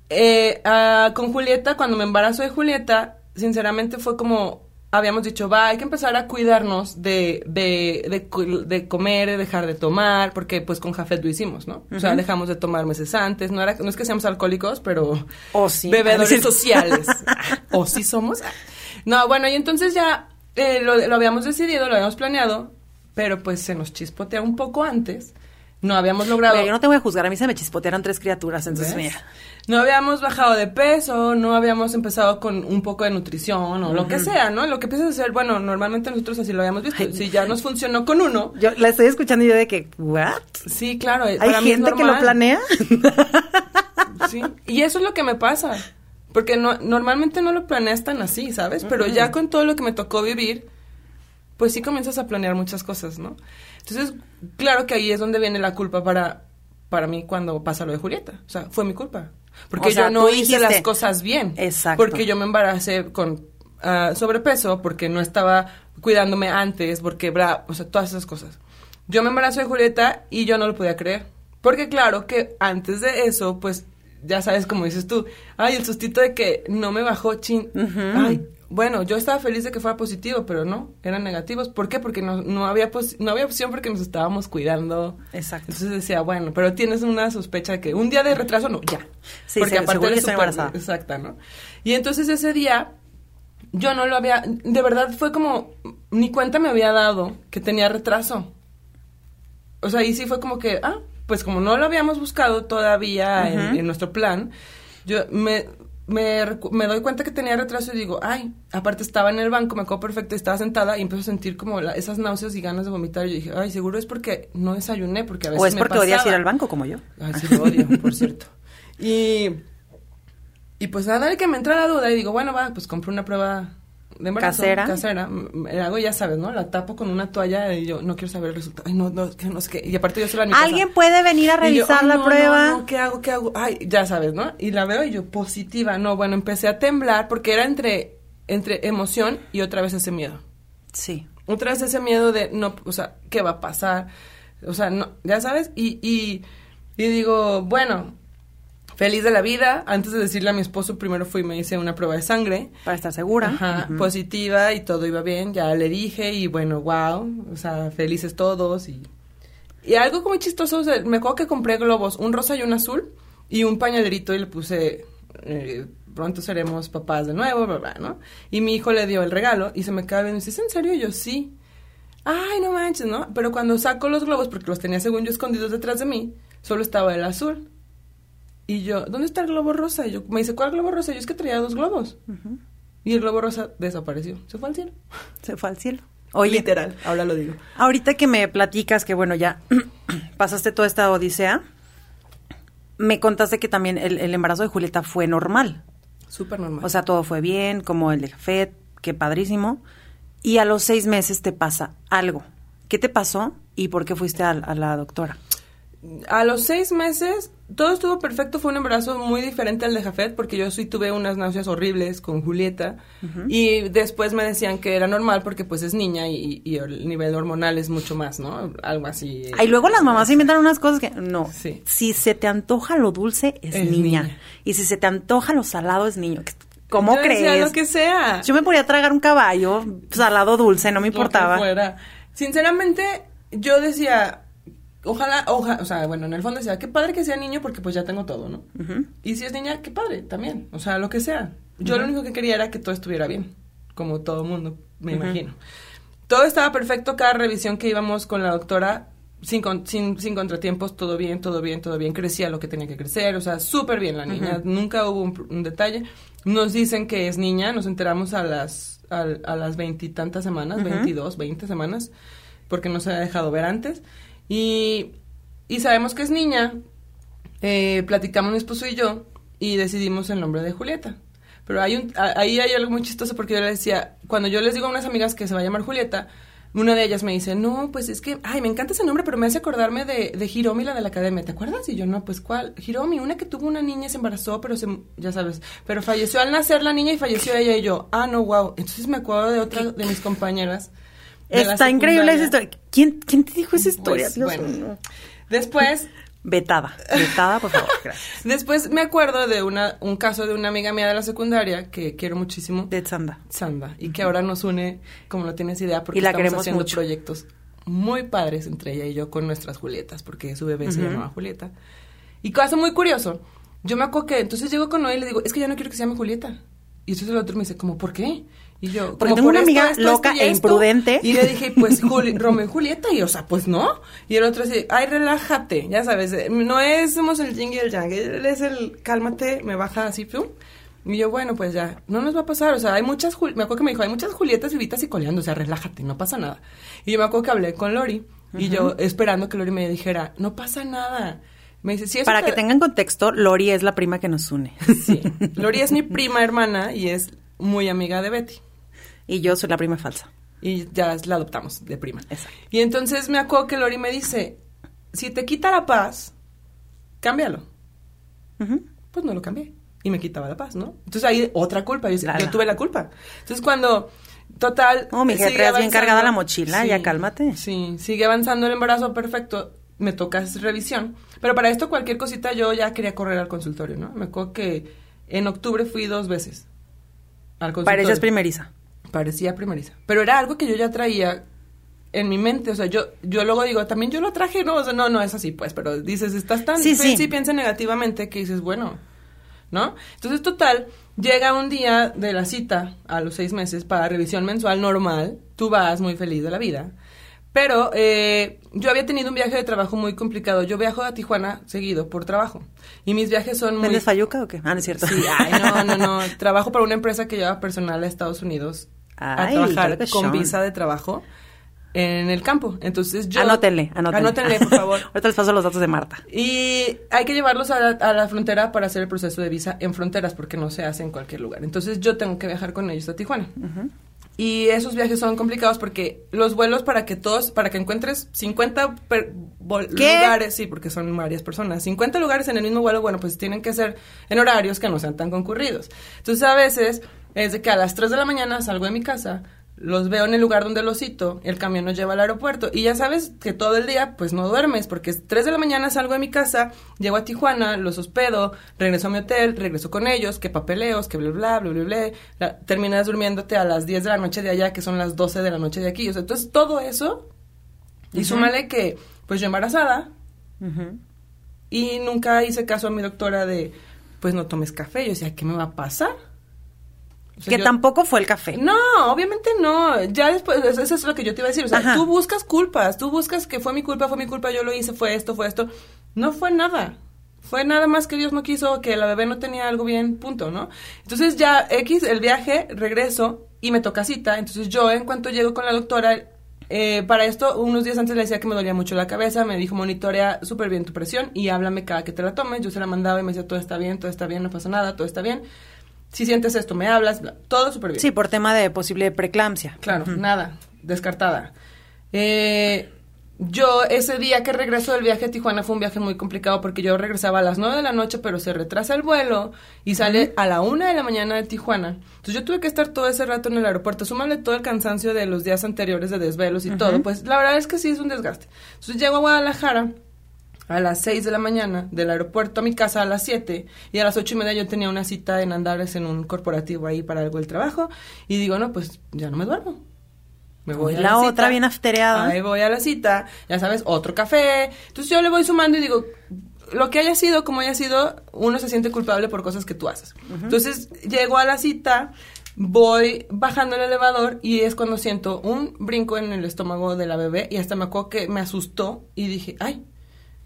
Eh, ah, con Julieta, cuando me embarazo de Julieta, sinceramente fue como, habíamos dicho, va, hay que empezar a cuidarnos de, de, de, de comer, de dejar de tomar, porque pues con Jafet lo hicimos, ¿no? O sea, dejamos de tomar meses antes, no, era, no es que seamos alcohólicos, pero o sí. bebedores sociales. (laughs) o sí somos. No, bueno, y entonces ya eh, lo, lo, habíamos decidido, lo habíamos planeado, pero pues se nos chispotea un poco antes. No habíamos logrado. yo no te voy a juzgar, a mí se me chispotearon tres criaturas, entonces mira. No habíamos bajado de peso, no habíamos empezado con un poco de nutrición o lo que sea, ¿no? Lo que empiezas a hacer, bueno, normalmente nosotros así lo habíamos visto. si ya nos funcionó con uno. Yo la estoy escuchando y yo de que, ¿what? Sí, claro. ¿Hay gente que lo planea? sí. Y eso es lo que me pasa. Porque no, normalmente no lo planeas tan así, ¿sabes? Pero ya con todo lo que me tocó vivir, pues sí comienzas a planear muchas cosas, ¿no? Entonces, claro que ahí es donde viene la culpa para, para mí cuando pasa lo de Julieta. O sea, fue mi culpa. Porque yo no hice las cosas bien. Exacto. Porque yo me embaracé con uh, sobrepeso, porque no estaba cuidándome antes, porque, bla, o sea, todas esas cosas. Yo me embaracé de Julieta y yo no lo podía creer. Porque claro que antes de eso, pues ya sabes, como dices tú, ay, el sustito de que no me bajó chin. Ay, bueno, yo estaba feliz de que fuera positivo, pero no, eran negativos. ¿Por qué? Porque no, no, había, no había opción porque nos estábamos cuidando. Exacto. Entonces decía, bueno, pero tienes una sospecha de que un día de retraso, no, ya. Sí, porque aparte de super, Exacta, ¿no? Y entonces ese día, yo no lo había, de verdad fue como, ni cuenta me había dado que tenía retraso. O sea, y sí fue como que, ah, pues como no lo habíamos buscado todavía en, nuestro plan, yo me, me, doy cuenta que tenía retraso y digo, ay, aparte estaba en el banco, me acuerdo perfecto, estaba sentada y empiezo a sentir como esas náuseas y ganas de vomitar. Y yo dije, ay, seguro es porque no desayuné, porque a veces. O es porque odias ir al banco como yo. Ay, sí, lo odio, por cierto. Y, y pues nada, que me entra la duda y digo, bueno, va, pues compro una prueba de casera. Casera. Me hago, ya sabes, ¿no? La tapo con una toalla y yo no quiero saber el resultado. Ay, no, no, que no sé qué. Y aparte yo soy la niña. ¿Alguien puede venir a revisar la prueba? No, no, ¿qué hago? ¿Qué hago? Ay, ya sabes, ¿no? Y la veo y yo, positiva. No, bueno, empecé a temblar porque era entre, entre emoción y otra vez ese miedo. Sí. Otra vez ese miedo de, no, o sea, ¿qué va a pasar? O sea, no, ya sabes. Y, y, y digo, bueno, feliz de la vida. Antes de decirle a mi esposo, primero fui y me hice una prueba de sangre. Para estar segura. Ajá, positiva y todo iba bien. Ya le dije y bueno, wow, o sea, felices todos y... Y algo como chistoso, me acuerdo que compré globos, un rosa y un azul y un pañalerito y le puse... Eh, pronto seremos papás de nuevo, bla, ¿no? Y mi hijo le dio el regalo y se me cae viendo y dice, ¿es en serio? Y yo, sí. Ay, no manches, ¿no? Pero cuando saco los globos, porque los tenía según yo escondidos detrás de mí, solo estaba el azul. Y yo, ¿dónde está el globo rosa? Y yo, me dice, ¿cuál globo rosa? Yo es que traía dos globos. Y el globo rosa desapareció. Se fue al cielo. Se fue al cielo. Oye, literal, ahora lo digo. Ahorita que me platicas que, bueno, ya (clears throat) pasaste toda esta odisea, me contaste que también el, el embarazo de Julieta fue normal. Súper normal. O sea, todo fue bien, como el de Jafet, qué padrísimo. Y a los seis meses te pasa algo. ¿Qué te pasó y por qué fuiste a, a la doctora? A los seis meses todo estuvo perfecto, fue un embarazo muy diferente al de Jafet porque yo sí tuve unas náuseas horribles con Julieta y después me decían que era normal porque pues es niña y, y el nivel hormonal es mucho más, ¿no? Algo así. Y luego las mamás inventan unas cosas que no. Sí. Si se te antoja lo dulce es, niña. y si se te antoja lo salado es niño. ¿Cómo yo crees? Decía lo que sea. Yo me podía tragar un caballo salado dulce, no me importaba. Fuera. Sinceramente, yo decía, ojalá, ojalá, o sea, bueno, en el fondo decía, qué padre que sea niño porque pues ya tengo todo, ¿no? Y si es niña, qué padre también, o sea, lo que sea. Yo lo único que quería era que todo estuviera bien, como todo mundo, me imagino. Todo estaba perfecto, cada revisión que íbamos con la doctora, sin, sin, sin contratiempos, todo bien, todo bien, todo bien, crecía lo que tenía que crecer, o sea, súper bien la niña, nunca hubo un, detalle. Nos dicen que es niña, nos enteramos a las a, las veintitantas semanas, veintidós, veinte semanas, porque no se ha dejado ver antes. Y, y sabemos que es niña. Eh, platicamos mi esposo y yo y decidimos el nombre de Julieta. Pero hay un, ahí hay algo muy chistoso porque yo le decía, cuando yo les digo a unas amigas que se va a llamar Julieta, una de ellas me dice, no, pues es que, ay, me encanta ese nombre, pero me hace acordarme de, de Hiromi, la de la academia, ¿te acuerdas? Y yo, no, pues ¿cuál? Hiromi, una que tuvo una niña, se embarazó, pero se, ya sabes, pero falleció al nacer la niña y falleció ella y yo, ah, no, wow. Entonces me acuerdo de otra de mis compañeras Está increíble esa historia. ¿Quién, ¿Quién te dijo esa pues, historia? bueno, Después... (laughs) Vetada, vetada, por favor, gracias. Después me acuerdo de una, un caso de una amiga mía de la secundaria que quiero muchísimo. De Sanda. Sanda. Y que ahora nos une, como no tienes idea, porque estamos haciendo proyectos muy padres entre ella y yo con nuestras Julietas, porque su bebé se llamaba Julieta. Y caso muy curioso, yo me acuerdo que entonces llego con Noé y le digo, es que ya no quiero que se llame Julieta. Y entonces el otro me dice, ¿cómo por qué? Y yo, Porque tengo una amiga loca e imprudente. Y le dije, pues, (laughs) Juli, Romeo y Julieta. Y, o sea, pues no. Y el otro dice, ay, relájate. Ya sabes, eh, no es, somos el yin y el yang. Él es el, cálmate, me baja así, pum. Y yo, bueno, pues ya, no nos va a pasar. O sea, hay muchas, me acuerdo que me dijo, hay muchas Julietas vivitas y coleando. O sea, relájate, no pasa nada. Y yo me acuerdo que hablé con Lori. Y yo, esperando que Lori me dijera, no pasa nada. Me dice, sí, eso Para que tengan contexto, Lori es la prima que nos une. Sí. Lori es mi prima hermana y es muy amiga de Betty. Y yo soy la prima falsa. Y ya la adoptamos de prima. Exacto. Y entonces me acuerdo que Lori me dice, si te quita la paz, cámbialo. Pues no lo cambié. Y me quitaba la paz, ¿no? Entonces ahí otra culpa. Yo, yo tuve la culpa. Entonces cuando, total... Oh, mi jefe, es bien cargada la mochila, ya cálmate. Sí, sigue avanzando el embarazo perfecto. Me toca revisión. Pero para esto cualquier cosita yo ya quería correr al consultorio, ¿no? Me acuerdo que en octubre fui dos veces al consultorio. Pareces primeriza parecía primeriza. Pero era algo que yo ya traía en mi mente, o sea, yo, yo luego digo, también yo lo traje, no, o sea, no, no es así, pues, pero dices, estás tan, sí, sí. piensa negativamente que dices, bueno, ¿no? Entonces, total, llega un día de la cita a los seis meses para revisión mensual normal, tú vas muy feliz de la vida, pero eh, yo había tenido un viaje de trabajo muy complicado. Yo viajo a Tijuana seguido por trabajo. Y mis viajes son muy... ¿Vendes fayuca o qué? Ah, no es cierto. Sí, ay, no, no, no. (laughs) trabajo para una empresa que lleva personal a Estados Unidos a trabajar con visa de trabajo en el campo. Entonces yo... Anótenle, anótenle. Anótenle, por favor. (laughs) Ahorita les paso los datos de Marta. Y hay que llevarlos a la, frontera para hacer el proceso de visa en fronteras, porque no se hace en cualquier lugar. Entonces yo tengo que viajar con ellos a Tijuana. Y esos viajes son complicados porque los vuelos para que todos, para que encuentres 50 lugares, sí, porque son varias personas, 50 lugares en el mismo vuelo, bueno, pues tienen que ser en horarios que no sean tan concurridos. Entonces a veces es de que a las 3 de la mañana salgo de mi casa, los veo en el lugar donde los cito, el camión nos lleva al aeropuerto y ya sabes que todo el día pues no duermes porque es 3 de la mañana salgo de mi casa, llego a Tijuana, los hospedo, regreso a mi hotel, regreso con ellos, que papeleos, que bla bla bla bla bla, terminas durmiéndote a las 10 de la noche de allá que son las 12 de la noche de aquí, o sea, entonces todo eso y súmale que pues yo embarazada y nunca hice caso a mi doctora de pues no tomes café, yo decía, ¿qué me va a pasar? Que tampoco fue el café. No, obviamente no. Ya después, eso es lo que yo te iba a decir. O sea, tú buscas culpas, tú buscas que fue mi culpa, fue mi culpa, yo lo hice, fue esto, fue esto. No fue nada. Fue nada más que Dios no quiso, que la bebé no tenía algo bien, punto, ¿no? Entonces ya X, el viaje, regreso y me toca cita. Entonces yo en cuanto llego con la doctora, eh, para esto, unos días antes le decía que me dolía mucho la cabeza, me dijo monitorea súper bien tu presión y háblame cada que te la tomes. Yo se la mandaba y me decía todo está bien, todo está bien, no pasa nada, todo está bien. Si sientes esto, me hablas, bla, todo súper bien. Sí, por tema de posible preeclampsia. Claro, nada, descartada. Eh, yo ese día que regreso del viaje a Tijuana fue un viaje muy complicado porque yo regresaba a las 9 de la noche, pero se retrasa el vuelo y sale a la 1 de la mañana de Tijuana. Entonces yo tuve que estar todo ese rato en el aeropuerto, súmale todo el cansancio de los días anteriores de desvelos y todo, pues la verdad es que sí es un desgaste. Entonces llego a Guadalajara a las 6 de la mañana del aeropuerto a mi casa a las 7 y a las ocho y media yo tenía una cita en Andares en un corporativo ahí para algo del trabajo y digo, no, pues ya no me duermo me voy la, a la otra cita. bien aftereada. Ahí voy a la cita, ya sabes, otro café. Entonces yo le voy sumando y digo, lo que haya sido, como haya sido, uno se siente culpable por cosas que tú haces. Entonces llego a la cita, voy bajando el elevador y es cuando siento un brinco en el estómago de la bebé y hasta me acuerdo que me asustó y dije, ay.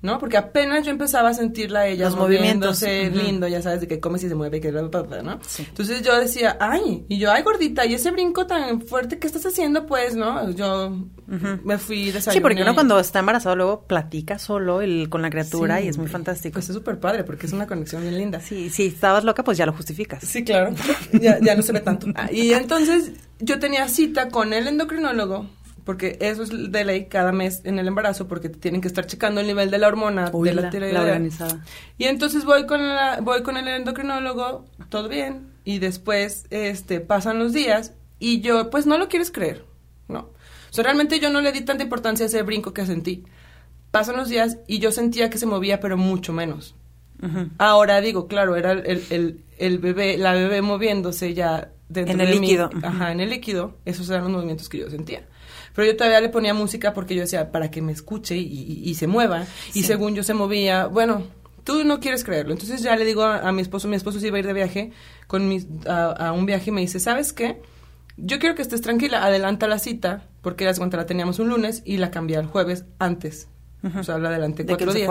¿No? Porque apenas yo empezaba a sentirla a ella Los movimientos. moviéndose lindo, ya sabes, de que come si se mueve, que bla, bla, bla, ¿no? Entonces yo decía, ay, y yo, ay, gordita, y ese brinco tan fuerte que estás haciendo, pues, ¿no? Yo me fui desayuné. Sí, porque uno cuando está embarazado luego platica solo el, con la criatura Sí, y es muy fantástico. Pues es súper padre, porque es una conexión bien linda. Sí, si estabas loca, pues ya lo justificas. Sí, claro. (laughs) ya, ya no se ve tanto. Ah, y entonces yo tenía cita con el endocrinólogo, porque eso es de ley cada mes en el embarazo, porque te tienen que estar checando el nivel de la hormona, Uy, de la, la- tiroidea. la organizada. Y entonces voy con, la, voy con el endocrinólogo, todo bien, y después este, pasan los días, y yo, pues no lo quieres creer, ¿no? O sea, realmente yo no le di tanta importancia a ese brinco que sentí. Pasan los días y yo sentía que se movía, pero mucho menos. Ahora digo, claro, era el, el, el bebé, la bebé moviéndose ya dentro En el de líquido. Ajá, en el líquido. Esos eran los movimientos que yo sentía. Pero yo todavía le ponía música porque yo decía, para que me escuche y, y- y se mueva. Y según yo se movía, bueno, tú no quieres creerlo. Entonces ya le digo a, a mi esposo, mi esposo se iba a ir de viaje con mis, a, a un viaje y me dice, ¿sabes qué? Yo quiero que estés tranquila, adelanta la cita, porque ya cuenta la teníamos un lunes y la cambié al jueves antes. O sea, la adelanté De que cuatro se días.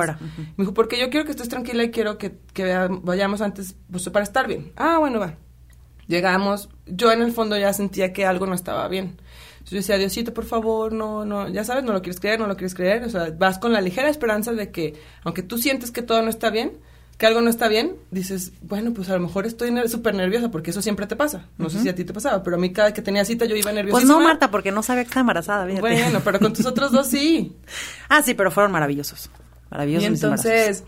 Me dijo, porque yo quiero que estés tranquila y quiero que, que vayamos antes pues, para estar bien. Ah, bueno, va. Llegamos, yo en el fondo ya sentía que algo no estaba bien. Yo decía, Diosito, por favor, no, no, ya sabes, no lo quieres creer, no lo quieres creer. O sea, vas con la ligera esperanza de que, aunque tú sientes que todo no está bien, que algo no está bien, dices, bueno, pues a lo mejor estoy ner- súper nerviosa, porque eso siempre te pasa. No sé si a ti te pasaba, pero a mí cada que tenía cita yo iba nerviosa. Pues no, Marta, porque no sabía que estaba embarazada, fíjate. Bueno, pero con tus otros dos sí. (laughs) Ah, sí, pero fueron maravillosos. Maravillosos Y mis entonces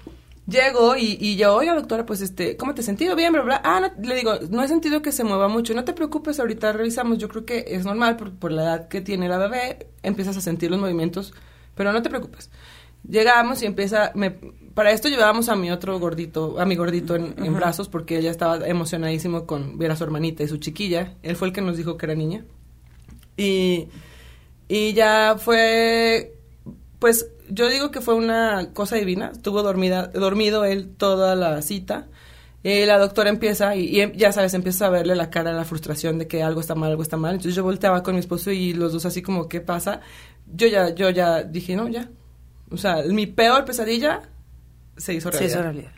llego y, y yo, oiga doctora, pues este, ¿cómo te has sentido? Bien, bla, bla. Ah, no, le digo, no he sentido que se mueva mucho. No te preocupes, ahorita revisamos. Yo creo que es normal por, por la edad que tiene la bebé. Empiezas a sentir los movimientos, pero no te preocupes. Llegamos y empieza, me, para esto llevábamos a mi otro gordito, a mi gordito en, en brazos porque él ya estaba emocionadísimo con ver a su hermanita y su chiquilla. Él fue el que nos dijo que era niña. Y, y ya fue, pues yo digo que fue una cosa divina. Estuvo dormida, dormido él toda la cita. Eh, la doctora empieza y, y em- ya sabes, empieza a verle la cara, la frustración de que algo está mal, algo está mal. Entonces yo volteaba con mi esposo y los dos así como, ¿qué pasa? Yo ya, yo ya dije, no, ya. O sea, mi peor pesadilla se hizo realidad. eso es realidad.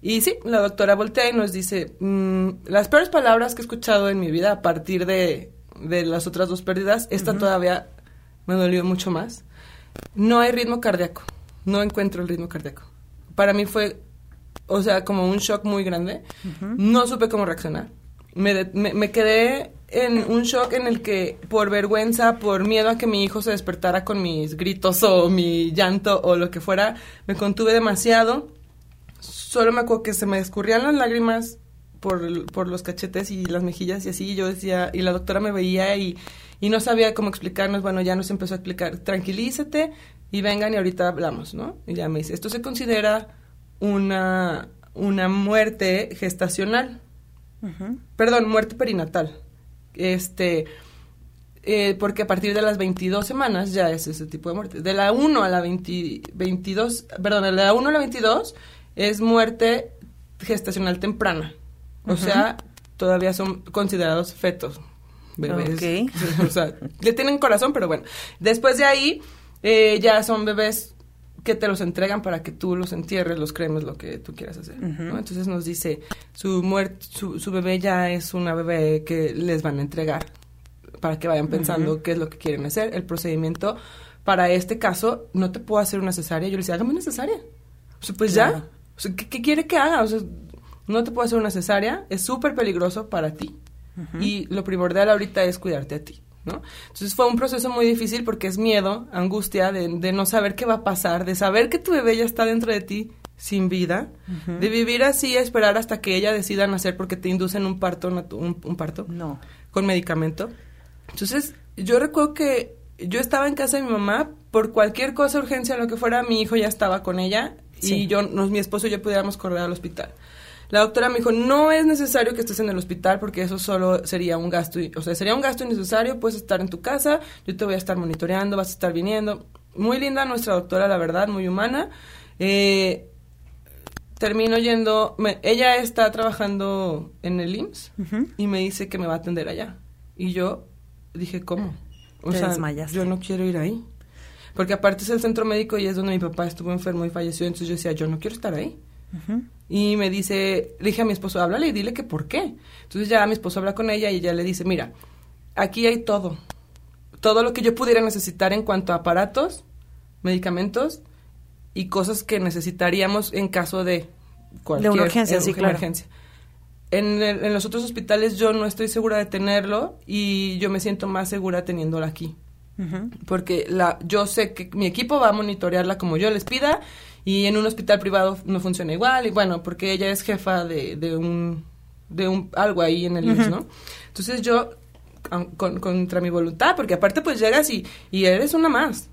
Y sí, la doctora voltea y nos dice, mm, las peores palabras que he escuchado en mi vida a partir de, de las otras dos pérdidas, esta todavía me dolió mucho más. No hay ritmo cardíaco, no encuentro el ritmo cardíaco. Para mí fue, o sea, como un shock muy grande. No supe cómo reaccionar. Me, de- me, me quedé en un shock en el que por vergüenza, por miedo a que mi hijo se despertara con mis gritos o mi llanto o lo que fuera, me contuve demasiado solo me acuerdo que se me escurrían las lágrimas por, por los cachetes y las mejillas y así, y yo decía, y la doctora me veía y, y no sabía cómo explicarnos, bueno, ya nos empezó a explicar, tranquilízate y vengan y ahorita hablamos, ¿no? Y ya me dice, esto se considera una, una muerte gestacional, perdón, muerte perinatal, este... eh, porque a partir de las 22 semanas ya es ese tipo de muerte. De la 1 a la 20 22, perdón, de la 1 a la 22 es muerte gestacional temprana. O sea, todavía son considerados fetos. Bebés. Ok. (laughs) o sea, le tienen corazón, pero bueno. Después de ahí, eh, ya son bebés que te los entregan para que tú los entierres, los cremes, lo que tú quieras hacer. ¿no? Entonces nos dice, su, muerte, su, su, bebé ya es una bebé que les van a entregar para que vayan pensando qué es lo que quieren hacer. El procedimiento para este caso, no te puedo hacer una cesárea. Yo le decía, hágame una cesárea. O sea, pues ya. O sea, ¿qué, quiere que haga? O sea, no te puedo hacer una cesárea. Es súper peligroso para ti. Y lo primordial ahorita es cuidarte a ti. ¿no? Entonces fue un proceso muy difícil porque es miedo, angustia de, de, no saber qué va a pasar, de saber que tu bebé ya está dentro de ti sin vida, de vivir así, esperar hasta que ella decida nacer porque te inducen un parto, un, un parto, no. con medicamento. Entonces yo recuerdo que yo estaba en casa de mi mamá, por cualquier cosa, urgencia, lo que fuera, mi hijo ya estaba con ella y yo, nos, mi esposo y yo pudiéramos correr al hospital. La doctora me dijo, no es necesario que estés en el hospital porque eso solo sería un gasto, o sea, sería un gasto innecesario, puedes estar en tu casa, yo te voy a estar monitoreando, vas a estar viniendo. Muy linda nuestra doctora, la verdad, muy humana. Eh, termino yendo, ella está trabajando en el IMSS y me dice que me va a atender allá. Y yo dije, ¿cómo? O sea, desmayaste. yo no quiero ir ahí. Porque aparte es el centro médico y es donde mi papá estuvo enfermo y falleció, entonces yo decía, yo no quiero estar ahí. Y me dice, le dije a mi esposo, háblale y dile que por qué. Entonces ya mi esposo habla con ella y ella le dice, mira, aquí hay todo. Todo lo que yo pudiera necesitar en cuanto a aparatos, medicamentos y cosas que necesitaríamos en caso de cualquier de urgencia, sí, claro. emergencia. En, el, en, los otros hospitales yo no estoy segura de tenerlo y yo me siento más segura teniéndola aquí. Uh -huh. Porque la, yo sé que mi equipo va a monitorearla como yo les pida y en un hospital privado no funciona igual y bueno, porque ella es jefa de, de un de un algo ahí en el uh -huh. ¿no? Entonces yo con, contra mi voluntad, porque aparte pues llegas y, y eres una más.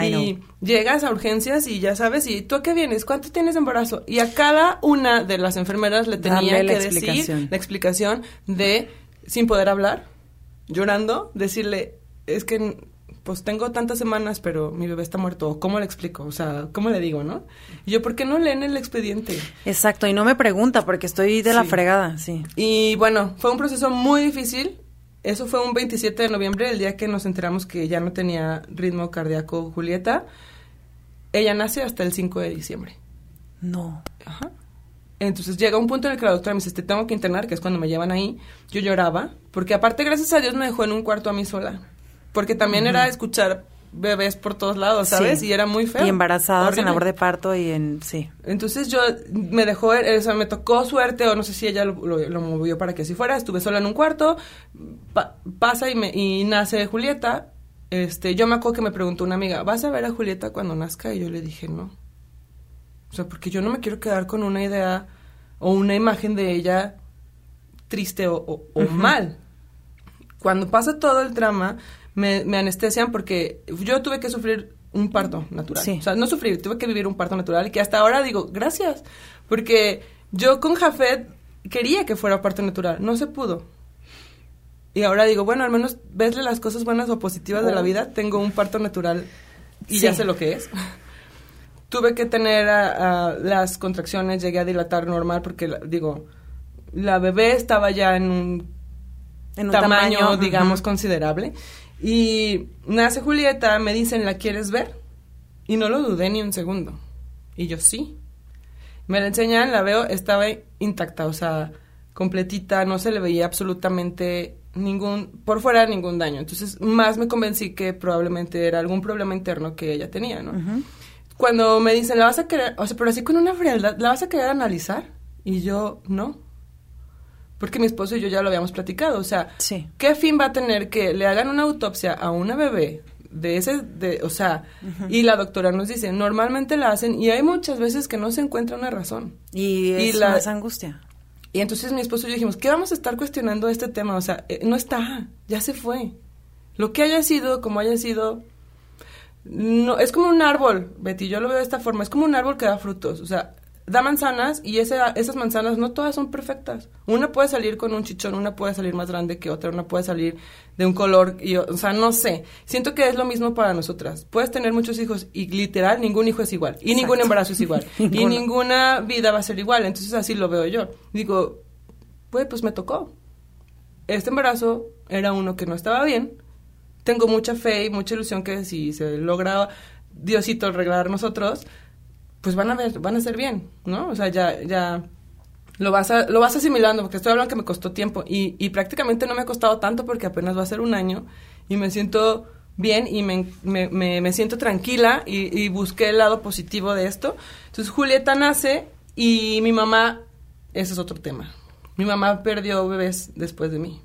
Y know. llegas a urgencias y ya sabes, ¿y tú a qué vienes? ¿Cuánto tienes de embarazo? Y a cada una de las enfermeras le tenía Darle que la decir explicación. la explicación de, sin poder hablar, llorando, decirle, es que pues tengo tantas semanas, pero mi bebé está muerto. ¿Cómo le explico? O sea, ¿cómo le digo, no? Y yo, ¿por qué no leen el expediente? Exacto, y no me pregunta porque estoy de la fregada, sí. Y bueno, fue un proceso muy difícil. Eso fue un 27 de noviembre, el día que nos enteramos que ya no tenía ritmo cardíaco Julieta. Ella nace hasta el 5 de diciembre. No. Ajá. Entonces llega un punto en el que la doctora me dice, te tengo que internar, que es cuando me llevan ahí. Yo lloraba, porque aparte, gracias a Dios, me dejó en un cuarto a mí sola. Porque también era escuchar bebés por todos lados, ¿sabes? Sí. Y era muy feo. Y embarazadas en labor de parto y en... Sí. Entonces yo me dejó, o sea, me tocó suerte, o no sé si ella lo, lo- lo movió para que así fuera. Estuve sola en un cuarto, pa- pasa y, me, y nace Julieta. Este, yo me acuerdo que me preguntó una amiga, ¿vas a ver a Julieta cuando nazca? Y yo le dije, no. O sea, porque yo no me quiero quedar con una idea o una imagen de ella triste o, o- o mal. Cuando pasa todo el drama, me, me anestesian porque yo tuve que sufrir un parto natural. Sí. O sea, no sufrir, tuve que vivir un parto natural y que hasta ahora digo, gracias, porque yo con Jafet quería que fuera parto natural, no se pudo. Y ahora digo, bueno, al menos vesle las cosas buenas o positivas de la Oh. vida, tengo un parto natural y Sí. ya sé lo que es. (laughs) Tuve que tener a- a las contracciones, llegué a dilatar normal porque, la- digo, la bebé estaba ya en un En un tamaño, tamaño, digamos, considerable. Y nace Julieta, me dicen, ¿la quieres ver? Y no lo dudé ni un segundo. Y yo sí. Me la enseñan, la veo, estaba intacta, o sea, completita, no se le veía absolutamente ningún, por fuera ningún daño. Entonces, más me convencí que probablemente era algún problema interno que ella tenía, ¿no? Cuando me dicen, ¿la vas a querer, o sea, pero así con una frialdad, ¿la vas a querer analizar? Y yo, no. Porque mi esposo y yo ya lo habíamos platicado, o sea, Sí. ¿qué fin va a tener que le hagan una autopsia a una bebé de ese, de, o sea, y la doctora nos dice, normalmente la hacen y hay muchas veces que no se encuentra una razón. Y Y es la- más angustia. Y entonces mi esposo y yo dijimos, ¿qué vamos a estar cuestionando este tema? O sea, eh, no está, ya se fue. Lo que haya sido, como haya sido, no, es como un árbol, Betty, yo lo veo de esta forma, es como un árbol que da frutos, o sea, da manzanas y ese- esas manzanas no todas son perfectas. Una puede salir con un chichón, una puede salir más grande que otra, una puede salir de un color, y, o sea, no sé. Siento que es lo mismo para nosotras. Puedes tener muchos hijos y literal ningún hijo es igual, y ningún embarazo es igual, (laughs) y ninguna vida va a ser igual, entonces así lo veo yo. Digo, pues, pues me tocó. Este embarazo era uno que no estaba bien. Tengo mucha fe y mucha ilusión que si se logra Diosito regalar nosotros, pues van a ver, van a ser bien, ¿no? O sea, ya, ya lo vas, a, lo vas asimilando, porque estoy hablando que me costó tiempo y, y prácticamente no me ha costado tanto porque apenas va a ser un año y me siento bien y me, me, me, siento tranquila y, y, busqué el lado positivo de esto. Entonces Julieta nace y mi mamá, ese es otro tema, mi mamá perdió bebés después de mí.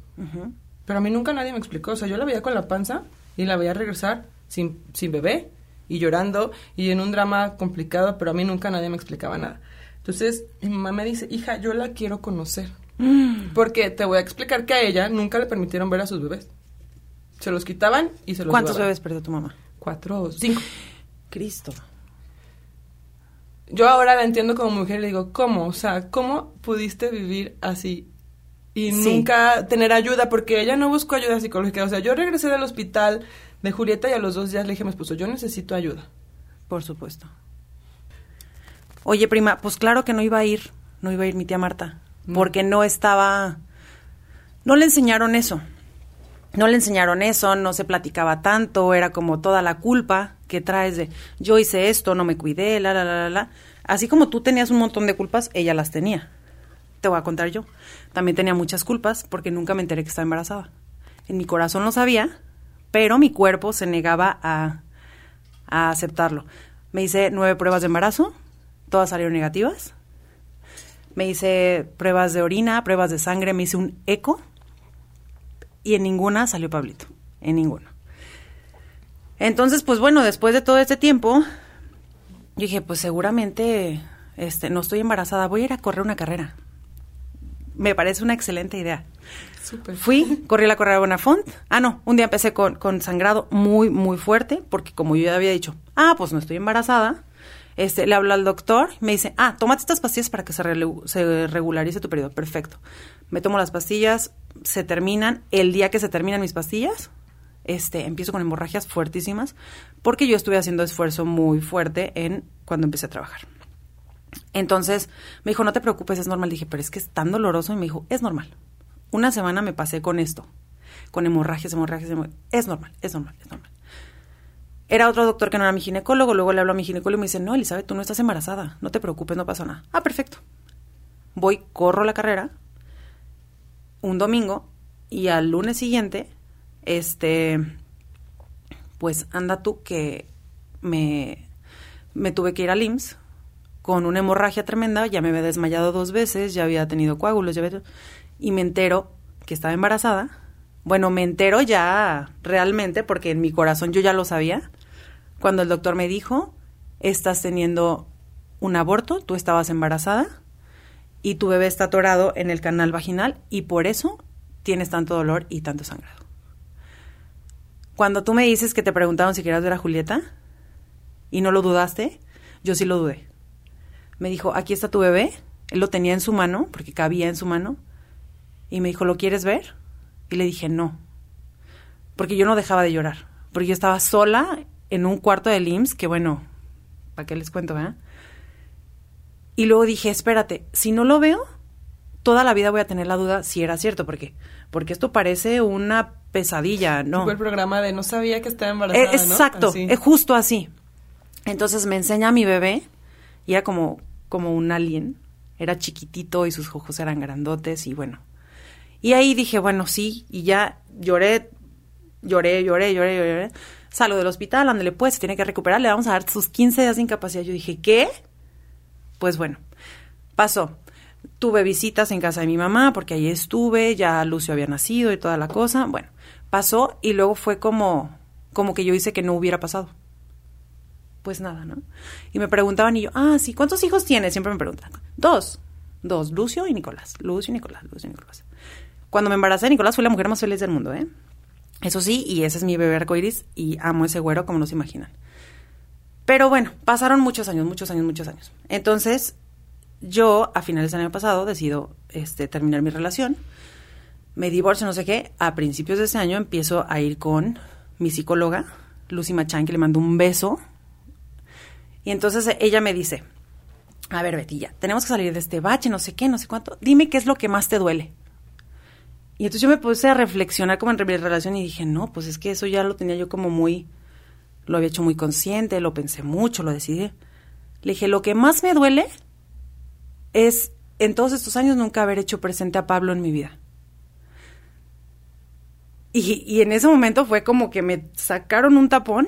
Pero a mí nunca nadie me explicó, o sea, yo la veía con la panza y la veía regresar sin, sin bebé y llorando y en un drama complicado, pero a mí nunca nadie me explicaba nada. Entonces mi mamá me dice, hija, yo la quiero conocer. Mm. Porque te voy a explicar que a ella nunca le permitieron ver a sus bebés. Se los quitaban y se los ¿Cuántos bebés perdió tu mamá? Cuatro o cinco. Cristo. Yo ahora la entiendo como mujer y le digo, ¿cómo? O sea, ¿cómo pudiste vivir así? Y nunca tener ayuda, porque ella no buscó ayuda psicológica. O sea, yo regresé del hospital de Julieta y a los dos días le dije a mi esposo, yo necesito ayuda. Por supuesto. Oye, prima, pues claro que no iba a ir, no iba a ir mi tía Marta, porque no estaba, no le enseñaron eso. No le enseñaron eso, no se platicaba tanto, era como toda la culpa que traes de yo hice esto, no me cuidé, la, la, la, la, la. Así como tú tenías un montón de culpas, ella las tenía. Te voy a contar yo. También tenía muchas culpas porque nunca me enteré que estaba embarazada. En mi corazón lo sabía, pero mi cuerpo se negaba a, aceptarlo. Me hice nueve pruebas de embarazo, todas salieron negativas. Me hice pruebas de orina, pruebas de sangre, me hice un eco y en ninguna salió Pablito, en ninguna. Entonces, pues bueno, después de todo este tiempo, dije, pues seguramente este, no estoy embarazada, voy a ir a correr una carrera. Me parece una excelente idea. Fui, corrí la carrera de Bonafont. Ah, no, un día empecé con, sangrado muy, muy fuerte, porque como yo ya había dicho, ah, pues no estoy embarazada, este, le hablo al doctor, me dice, ah, tómate estas pastillas para que se, se, regularice tu periodo. Perfecto. Me tomo las pastillas, se terminan. El día que se terminan mis pastillas, este, empiezo con hemorragias fuertísimas, porque yo estuve haciendo esfuerzo muy fuerte en cuando empecé a trabajar. Entonces me dijo, no te preocupes, es normal. Dije, pero es que es tan doloroso. Y me dijo, es normal. Una semana me pasé con esto, con hemorragias, hemorragias, hemorragias. Es normal, es normal, es normal. Era otro doctor que no era mi ginecólogo, luego le hablo a mi ginecólogo y me dice, no, Elizabeth, tú no estás embarazada, no te preocupes, no pasa nada. Ah, perfecto. Voy, corro la carrera, un domingo, y al lunes siguiente, este, pues anda tú que me, me tuve que ir al IMSS con una hemorragia tremenda, ya me había desmayado dos veces, ya había tenido coágulos, ya había, y me entero que estaba embarazada. Bueno, me entero ya realmente, porque en mi corazón yo ya lo sabía, cuando el doctor me dijo, estás teniendo un aborto, tú estabas embarazada y tu bebé está atorado en el canal vaginal y por eso tienes tanto dolor y tanto sangrado. Cuando tú me dices que te preguntaron si querías ver a Julieta y no lo dudaste, yo sí lo dudé. Me dijo, aquí está tu bebé. Él lo tenía en su mano, porque cabía en su mano. Y me dijo, ¿lo quieres ver? Y le dije, no. Porque yo no dejaba de llorar. Porque yo estaba sola en un cuarto del IMSS, que bueno, ¿para qué les cuento, eh? Y luego dije, espérate, si no lo veo, toda la vida voy a tener la duda si era cierto, porque porque esto parece una pesadilla, ¿no? Fue el programa de no sabía que estaba embarazada, eh, Exacto, es justo así. Entonces me enseña a mi bebé y era como como un alien, era chiquitito y sus ojos eran grandotes y bueno. Y ahí dije, bueno, sí, y ya lloré, lloré, lloré, lloré, lloré salgo del hospital, ándale pues, se tiene que recuperar, le vamos a dar sus 15 días de incapacidad. Yo dije, ¿qué? Pues bueno, pasó. Tuve visitas en casa de mi mamá porque ahí estuve, ya Lucio había nacido y toda la cosa. Bueno, pasó y luego fue como, como que yo hice que no hubiera pasado. Pues nada, ¿no? Y me preguntaban y yo, ah, sí, ¿cuántos hijos tienes? Siempre me preguntan. Dos. Dos, Lucio y Nicolás. Lucio y Nicolás, Lucio y Nicolás. Cuando me embaracé, Nicolás fue la mujer más feliz del mundo, ¿eh? Eso sí, y ese es mi bebé arcoiris y amo ese güero como no se imaginan. Pero bueno, pasaron muchos años, muchos años, muchos años. Entonces, yo a finales del año pasado decido este, terminar mi relación. Me divorcio, no sé qué. A principios de ese año empiezo a ir con mi psicóloga, Lucy Machan, que le mando un beso. Y entonces ella me dice, a ver, Betilla, tenemos que salir de este bache, no sé qué, no sé cuánto. Dime qué es lo que más te duele. Y entonces yo me puse a reflexionar como en mi relación y dije, no, pues es que eso ya lo tenía yo como muy, lo había hecho muy consciente, lo pensé mucho, lo decidí. Le dije, lo que más me duele es en todos estos años nunca haber hecho presente a Pablo en mi vida. Y, en ese momento fue como que me sacaron un tapón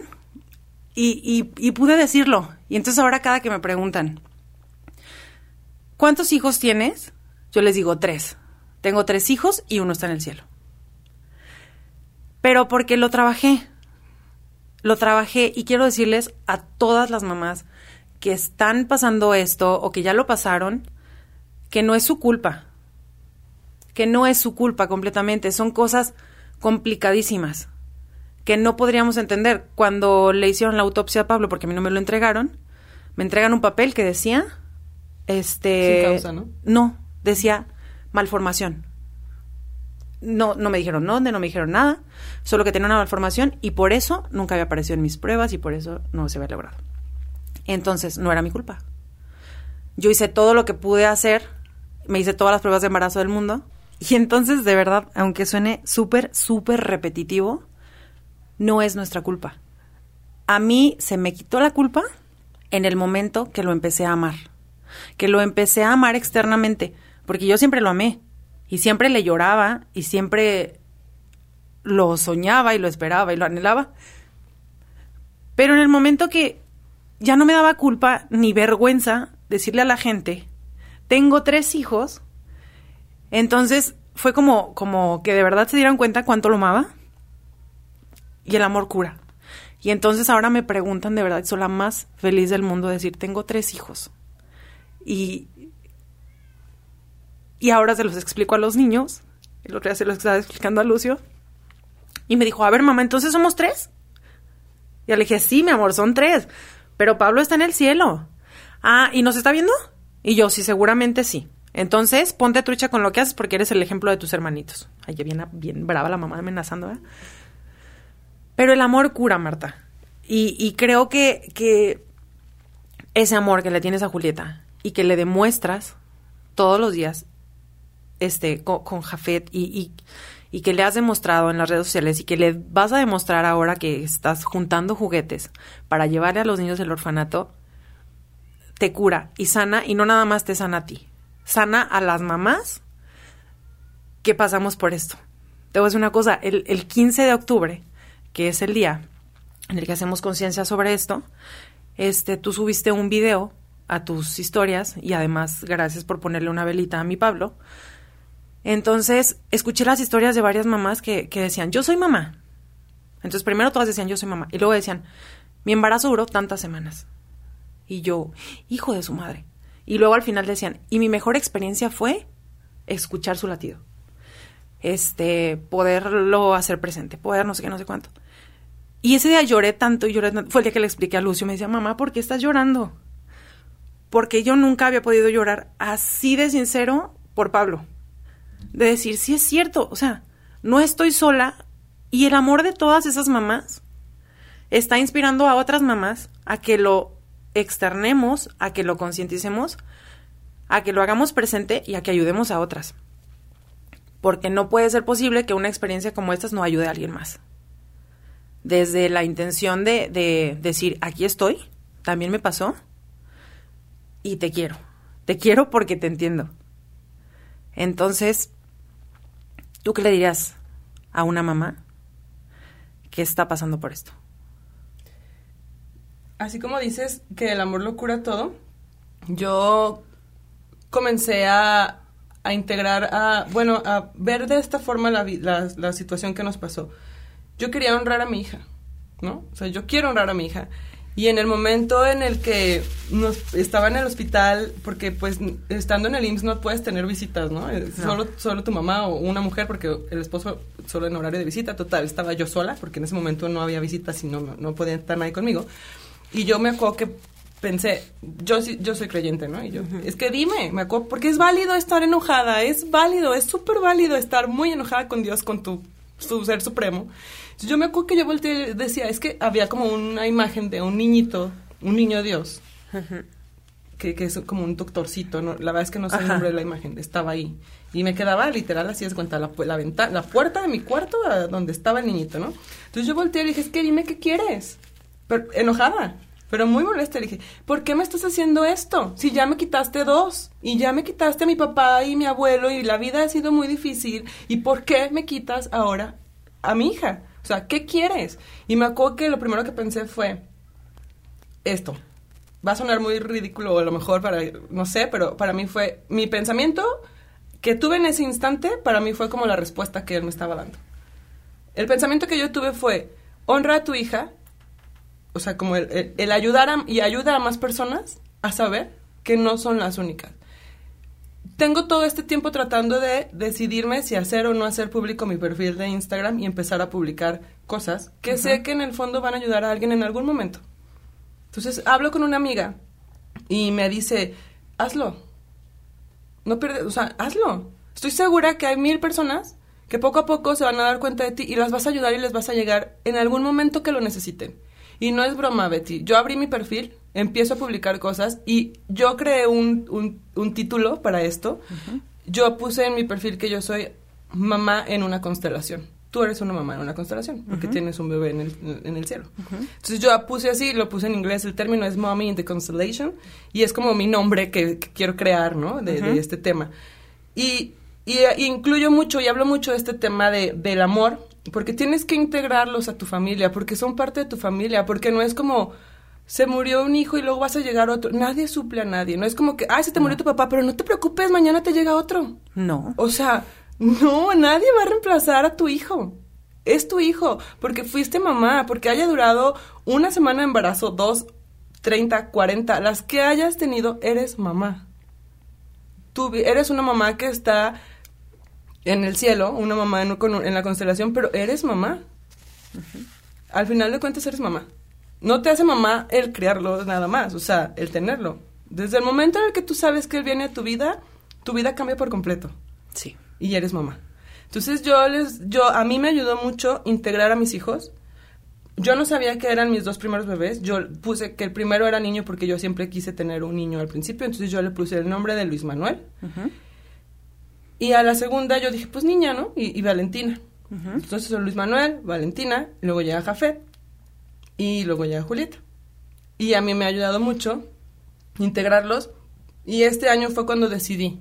y, y, pude decirlo. Y entonces ahora cada que me preguntan, ¿cuántos hijos tienes? Yo les digo tres. Tengo tres hijos y uno está en el cielo. Pero porque lo trabajé. Lo trabajé y quiero decirles a todas las mamás que están pasando esto o que ya lo pasaron, que no es su culpa. Que no es su culpa completamente. Son cosas complicadísimas que no podríamos entender. Cuando le hicieron la autopsia a Pablo, porque a mí no me lo entregaron, me entregan un papel que decía, este... Sin causa, ¿no? No, decía malformación. No, no me dijeron dónde, no me dijeron nada, solo que tenía una malformación y por eso nunca había aparecido en mis pruebas y por eso no se había logrado. Entonces, no era mi culpa. Yo hice todo lo que pude hacer, me hice todas las pruebas de embarazo del mundo y entonces, de verdad, aunque suene súper, súper repetitivo, no es nuestra culpa. A mí se me quitó la culpa en el momento que lo empecé a amar. Que lo empecé a amar externamente, porque yo siempre lo amé. Y siempre le lloraba y siempre lo soñaba y lo esperaba y lo anhelaba. Pero en el momento que ya no me daba culpa ni vergüenza decirle a la gente, tengo tres hijos, entonces fue como, como que de verdad se dieran cuenta cuánto lo amaba y el amor cura. Y entonces ahora me preguntan de verdad, soy la más feliz del mundo decir, tengo tres hijos. Y, y ahora se los explico a los niños. El otro día se los estaba explicando a Lucio. Y me dijo, a ver, mamá, ¿entonces somos tres? Y le dije, sí, mi amor, son tres. Pero Pablo está en el cielo. Ah, ¿y nos está viendo? Y yo, sí, seguramente sí. Entonces, ponte trucha con lo que haces porque eres el ejemplo de tus hermanitos. Ay, bien, bien brava la mamá amenazando. Pero el amor cura, Marta. Y, creo que, que ese amor que le tienes a Julieta y que le demuestras todos los días este, con, Jafet y, y, que le has demostrado en las redes sociales y que le vas a demostrar ahora que estás juntando juguetes para llevarle a los niños del orfanato, te cura y sana y no nada más te sana a ti, sana a las mamás que pasamos por esto. Te voy a decir una cosa, el, el 15 de octubre, que es el día en el que hacemos conciencia sobre esto, este, tú subiste un video a tus historias y además gracias por ponerle una velita a mi Pablo. Entonces, escuché las historias de varias mamás que, que decían, yo soy mamá. Entonces, primero todas decían, yo soy mamá. Y luego decían, mi embarazo duró tantas semanas. Y yo, hijo de su madre. Y luego al final decían, y mi mejor experiencia fue escuchar su latido. Este, poderlo hacer presente, poder no sé qué, no sé cuánto. Y ese día lloré tanto y lloré tanto. Fue el día que le expliqué a Lucio. Me decía, mamá, ¿por qué estás llorando? Porque yo nunca había podido llorar así de sincero por Pablo. De decir, sí es cierto, o sea, no estoy sola y el amor de todas esas mamás está inspirando a otras mamás a que lo externemos, a que lo concienticemos, a que lo hagamos presente y a que ayudemos a otras. Porque no puede ser posible que una experiencia como esta no ayude a alguien más. Desde la intención de, de decir, aquí estoy, también me pasó, y te quiero. Te quiero porque te entiendo. Entonces, ¿tú qué le dirías a una mamá que está pasando por esto? así como dices que el amor lo cura todo, yo comencé a, a integrar, a, bueno, a ver de esta forma la, la, la, situación que nos pasó. Yo quería honrar a mi hija, ¿no? O sea, yo quiero honrar a mi hija. Y en el momento en el que nos, estaba en el hospital, porque pues estando en el IMSS no puedes tener visitas, ¿no? Eh, solo, solo tu mamá o una mujer, porque el esposo solo en horario de visita, total, estaba yo sola, porque en ese momento no había visitas y no, no podía estar nadie conmigo. Y yo me acuerdo que pensé, yo yo soy creyente, ¿no? Y yo, es que dime, me acuerdo, porque es válido estar enojada, es válido, es súper válido estar muy enojada con Dios, con tu, su ser supremo. Entonces yo me acuerdo que yo volteé y decía, es que había como una imagen de un niñito, un niño Dios, que, que, es como un doctorcito, ¿no? la verdad es que no sé el nombre de la imagen, estaba ahí. Y me quedaba literal así, es cuenta, la, la, ventana, la puerta de mi cuarto donde estaba el niñito, ¿no? Entonces yo volteé y dije, es que dime qué quieres. pero, enojada, pero muy molesta. Le dije, ¿por qué me estás haciendo esto? Si ya me quitaste dos, y ya me quitaste a mi papá y mi abuelo, y la vida ha sido muy difícil, ¿y por qué me quitas ahora a mi hija? O sea, ¿qué quieres? Y me acuerdo que lo primero que pensé fue esto. Va a sonar muy ridículo, a lo mejor para, no sé, pero para mí fue, mi pensamiento que tuve en ese instante, para mí fue como la respuesta que él me estaba dando. El pensamiento que yo tuve fue, honra a tu hija, o sea, como el, ayudar y ayuda a más personas a saber que no son las únicas. Tengo todo este tiempo tratando de decidirme si hacer o no hacer público mi perfil de Instagram y empezar a publicar cosas que sé que en el fondo van a ayudar a alguien en algún momento. Entonces hablo con una amiga y me dice, hazlo. No pierdes, o sea, hazlo. Estoy segura que hay mil personas que poco a poco se van a dar cuenta de ti y las vas a ayudar y les vas a llegar en algún momento que lo necesiten. Y no es broma, Betty. Yo abrí mi perfil, empiezo a publicar cosas y yo creé un, un, título para esto. Yo puse en mi perfil que yo soy mamá en una constelación. Tú eres una mamá en una constelación, porque tienes un bebé en el, en el cielo. Entonces yo puse así, lo puse en inglés, el término es Mommy in the Constellation, y es como mi nombre que, quiero crear, ¿no? De, de este tema. Y y, incluyo mucho y hablo mucho de este tema de, del amor, porque tienes que integrarlos a tu familia, porque son parte de tu familia, porque no es como se murió un hijo y luego vas a llegar otro. Nadie suple a nadie. No es como que, ay, se te murió tu papá, pero no te preocupes, mañana te llega otro. No. O sea, no, nadie va a reemplazar a tu hijo. Es tu hijo, porque fuiste mamá, porque haya durado una semana de embarazo, dos, treinta, cuarenta, las que hayas tenido, eres mamá. Tú eres una mamá que está en el cielo, una mamá en, en la constelación, pero eres mamá. Al final de cuentas eres mamá. No te hace mamá el criarlo nada más, o sea, el tenerlo. Desde el momento en el que tú sabes que él viene a tu vida, tu vida cambia por completo. Sí. Y eres mamá. Entonces yo les, yo, a mí me ayudó mucho integrar a mis hijos. Yo no sabía que eran mis dos primeros bebés. Yo puse que el primero era niño porque yo siempre quise tener un niño al principio. Entonces yo le puse el nombre de Luis Manuel. Y a la segunda yo dije, pues niña, ¿no? Y, Valentina. Entonces son Luis Manuel, Valentina, luego llega Jafet y luego llega Julieta. Y a mí me ha ayudado mucho integrarlos. Y este año fue cuando decidí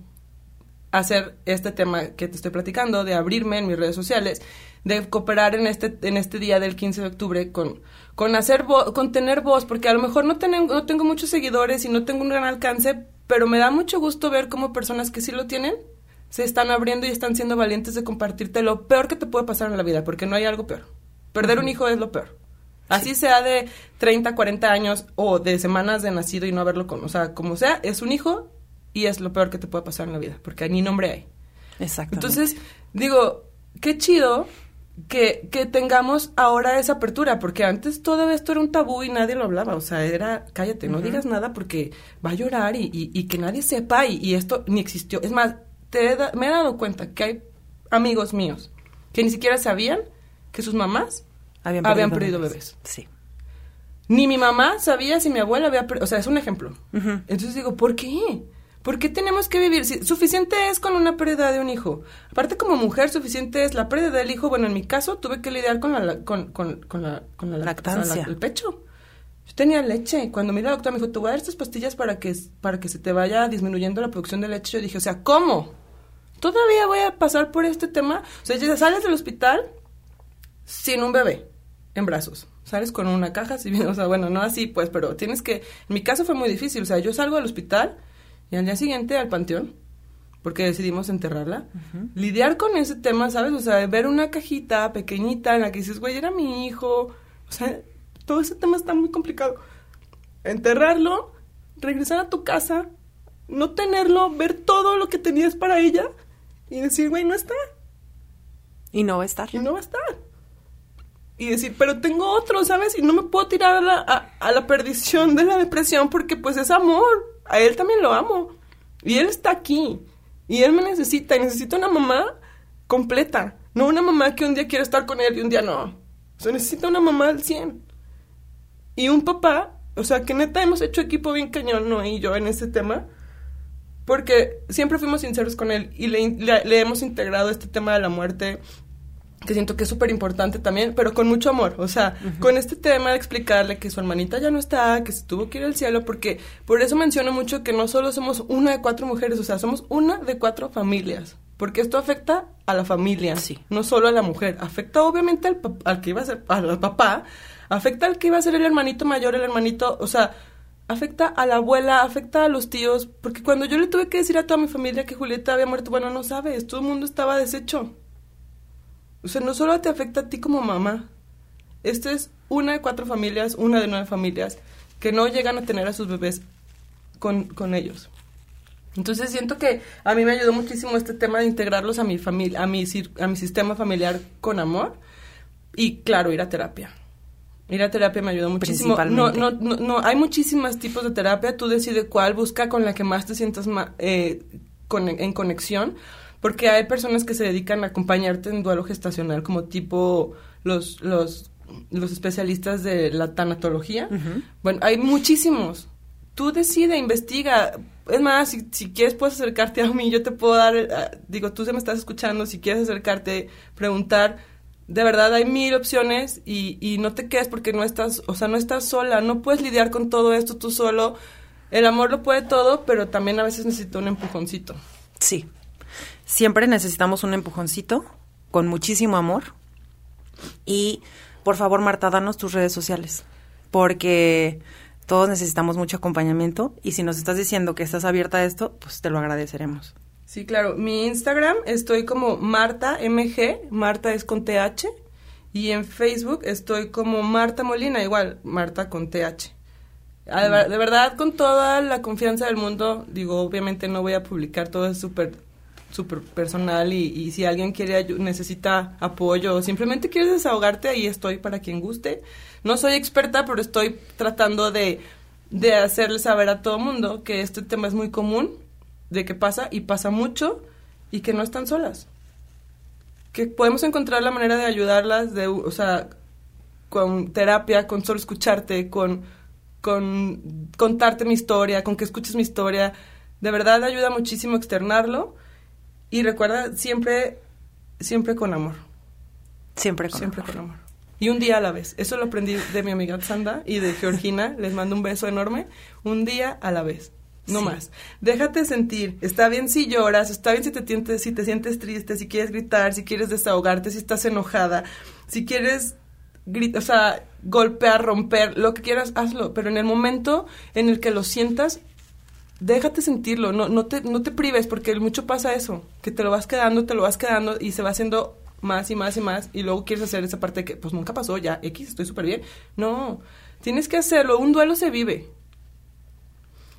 hacer este tema que te estoy platicando, de abrirme en mis redes sociales, de cooperar en este, en este día del 15 de octubre con, con hacer con tener voz, porque a lo mejor no, tengo, no tengo muchos seguidores y no tengo un gran alcance, pero me da mucho gusto ver cómo personas que sí lo tienen se están abriendo y están siendo valientes de compartirte lo peor que te puede pasar en la vida, porque no hay algo peor. Perder un hijo es lo peor. Así sea de 30, 40 años o de semanas de nacido y no haberlo con, o sea, como sea, es un hijo y es lo peor que te puede pasar en la vida, porque ni nombre hay. Exacto. Entonces, digo, qué chido que, que tengamos ahora esa apertura, porque antes todo esto era un tabú y nadie lo hablaba, o sea, era, cállate, no digas nada porque va a llorar y, y, y que nadie sepa y, y, esto ni existió. Es más, me he dado cuenta que hay amigos míos que ni siquiera sabían que sus mamás habían perdido, bebés. Sí. Ni mi mamá sabía si mi abuela había perdido, o sea, es un ejemplo. Entonces digo, ¿por qué? ¿Por qué tenemos que vivir? Si, suficiente es con una pérdida de un hijo. Aparte, como mujer, suficiente es la pérdida del hijo. Bueno, en mi caso, tuve que lidiar con la, con, con, con la, con la lactancia. el pecho. Yo tenía leche. Cuando la doctora me dijo, te voy a dar estas pastillas para que, para que se te vaya disminuyendo la producción de leche. Yo dije, o sea, ¿cómo? Todavía voy a pasar por este tema. O sea, ya sales del hospital sin un bebé en brazos. Sales con una caja, si bien, o sea, bueno, no así, pues, pero tienes que. En mi caso fue muy difícil. O sea, yo salgo del hospital y al día siguiente al panteón, porque decidimos enterrarla. Lidiar con ese tema, ¿sabes? O sea, ver una cajita pequeñita en la que dices, güey, era mi hijo. O sea, todo ese tema está muy complicado. Enterrarlo, regresar a tu casa, no tenerlo, ver todo lo que tenías para ella y decir, güey, no está. Y no va a estar. Y no va a estar. Y decir, pero tengo otro, ¿sabes? Y no me puedo tirar a la, a, la perdición de la depresión porque pues es amor. A él también lo amo. Y él está aquí. Y él me necesita. Y necesita una mamá completa. No una mamá que un día quiere estar con él y un día no. O sea, necesita una mamá al 100. Y un papá, o sea, que neta hemos hecho equipo bien cañón, ¿no? Y yo en ese tema porque siempre fuimos sinceros con él y le, hemos integrado este tema de la muerte que siento que es súper importante también, pero con mucho amor, o sea, con este tema de explicarle que su hermanita ya no está, que se tuvo que ir al cielo, porque por eso menciono mucho que no solo somos una de cuatro mujeres, o sea, somos una de cuatro familias, porque esto afecta a la familia, Sí. no solo a la mujer, afecta obviamente al, al que iba a ser, al, al papá, afecta al que iba a ser el hermanito mayor, el hermanito, o sea, afecta a la abuela, afecta a los tíos, porque cuando yo le tuve que decir a toda mi familia que Julieta había muerto, bueno, no sabes, todo el mundo estaba deshecho. O sea, no solo te afecta a ti como mamá. Esto es una de cuatro familias, una de nueve familias, que no llegan a tener a sus bebés con, con ellos. Entonces siento que a mí me ayudó muchísimo este tema de integrarlos a mi familia, a mi, a mi sistema familiar con amor. Y claro, ir a terapia. Ir a terapia me ayudó muchísimo. No, no, no, no, hay muchísimos tipos de terapia. Tú decides cuál, busca con la que más te sientas ma- eh, con- en conexión. Porque hay personas que se dedican a acompañarte en duelo gestacional, como tipo los, los, los especialistas de la tanatología. Bueno, hay muchísimos. Tú decide, investiga. Es más, si, si quieres puedes acercarte a mí, yo te puedo dar, eh, digo, tú se me estás escuchando, si quieres acercarte, preguntar, de verdad hay mil opciones y, y no te quedes porque no estás, o sea, no estás sola, no puedes lidiar con todo esto tú solo. El amor lo puede todo, pero también a veces necesita un empujoncito. Sí. Siempre necesitamos un empujoncito con muchísimo amor. Y por favor, Marta, danos tus redes sociales. Porque todos necesitamos mucho acompañamiento. Y si nos estás diciendo que estás abierta a esto, pues te lo agradeceremos. Sí, claro. Mi Instagram estoy como Marta MG, Marta es con TH. Y en Facebook estoy como Marta Molina, igual, Marta con TH. Ah, De, ver- de verdad, con toda la confianza del mundo, digo, obviamente no voy a publicar todo, es súper súper personal y, si alguien quiere necesita apoyo o simplemente quieres desahogarte, ahí estoy para quien guste. No soy experta, pero estoy tratando de, de hacerle saber a todo mundo que este tema es muy común, de que pasa y pasa mucho y que no están solas. Que podemos encontrar la manera de ayudarlas, de, o sea, con terapia, con solo escucharte, con, con contarte mi historia, con que escuches mi historia. De verdad ayuda muchísimo externarlo y recuerda siempre, siempre con amor, Siempre con siempre amor. con amor. Y un día a la vez. Eso lo aprendí de mi amiga Sanda y de Georgina. Les mando un beso enorme. Un día a la vez. No Sí. más. Déjate sentir. Está bien si lloras, está bien si te, sientes, si te sientes triste, si quieres gritar, si quieres desahogarte, si estás enojada, si quieres gritar, o sea, golpear, romper, lo que quieras, hazlo. Pero en el momento en el que lo sientas, déjate sentirlo. No, no, te, no te prives, porque mucho pasa eso. Que te lo vas quedando, te lo vas quedando y se va haciendo más y más y más. Y luego quieres hacer esa parte que, pues nunca pasó, ya, X, estoy súper bien. No, tienes que hacerlo. Un duelo se vive.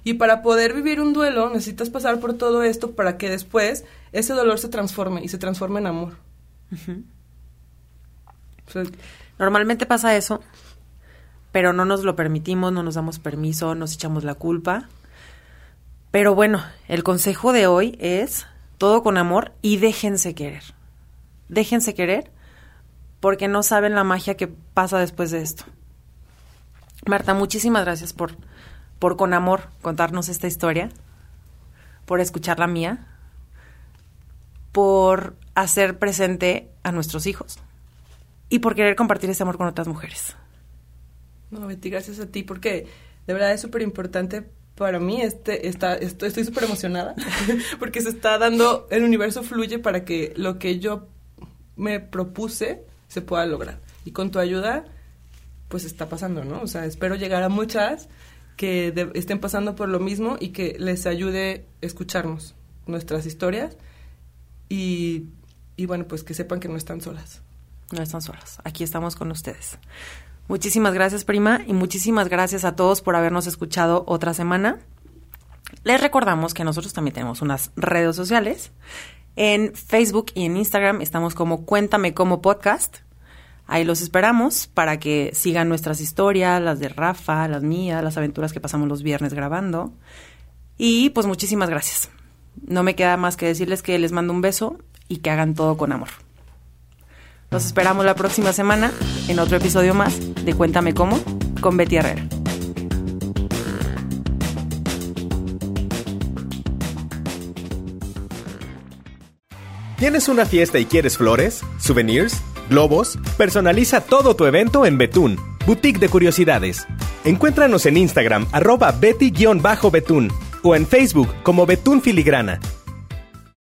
Y para poder vivir un duelo necesitas pasar por todo esto para que después ese dolor se transforme y se transforme en amor. O sea, Normalmente pasa eso, pero no nos lo permitimos, no nos damos permiso, nos echamos la culpa. Pero bueno, el consejo de hoy es todo con amor y déjense querer. Déjense querer porque no saben la magia que pasa después de esto. Marta, muchísimas gracias por, por con amor contarnos esta historia, por escuchar la mía, por hacer presente a nuestros hijos y por querer compartir este amor con otras mujeres. No, Betty, gracias a ti, porque de verdad es súper importante para mí. Este, está, estoy súper emocionada, (laughs) porque se está dando, el universo fluye para que lo que yo me propuse se pueda lograr. Y con tu ayuda, pues está pasando, ¿no? O sea, espero llegar a muchas que estén pasando por lo mismo y que les ayude escucharnos nuestras historias y, y bueno, pues que sepan que no están solas. No están solas. Aquí estamos con ustedes. Muchísimas gracias, prima, y muchísimas gracias a todos por habernos escuchado otra semana. Les recordamos que nosotros también tenemos unas redes sociales. En Facebook y en Instagram estamos como Cuéntame como podcast. Ahí los esperamos para que sigan nuestras historias, las de Rafa, las mías, las aventuras que pasamos los viernes grabando. Y pues muchísimas gracias. No me queda más que decirles que les mando un beso y que hagan todo con amor. Los esperamos la próxima semana en otro episodio más de Cuéntame cómo con Betty Herrera. ¿Tienes una fiesta y quieres flores, souvenirs, globos. Personaliza todo tu evento en Betún, Boutique de Curiosidades. Encuéntranos en Instagram, arroba betty-betún o en Facebook como Betún Filigrana.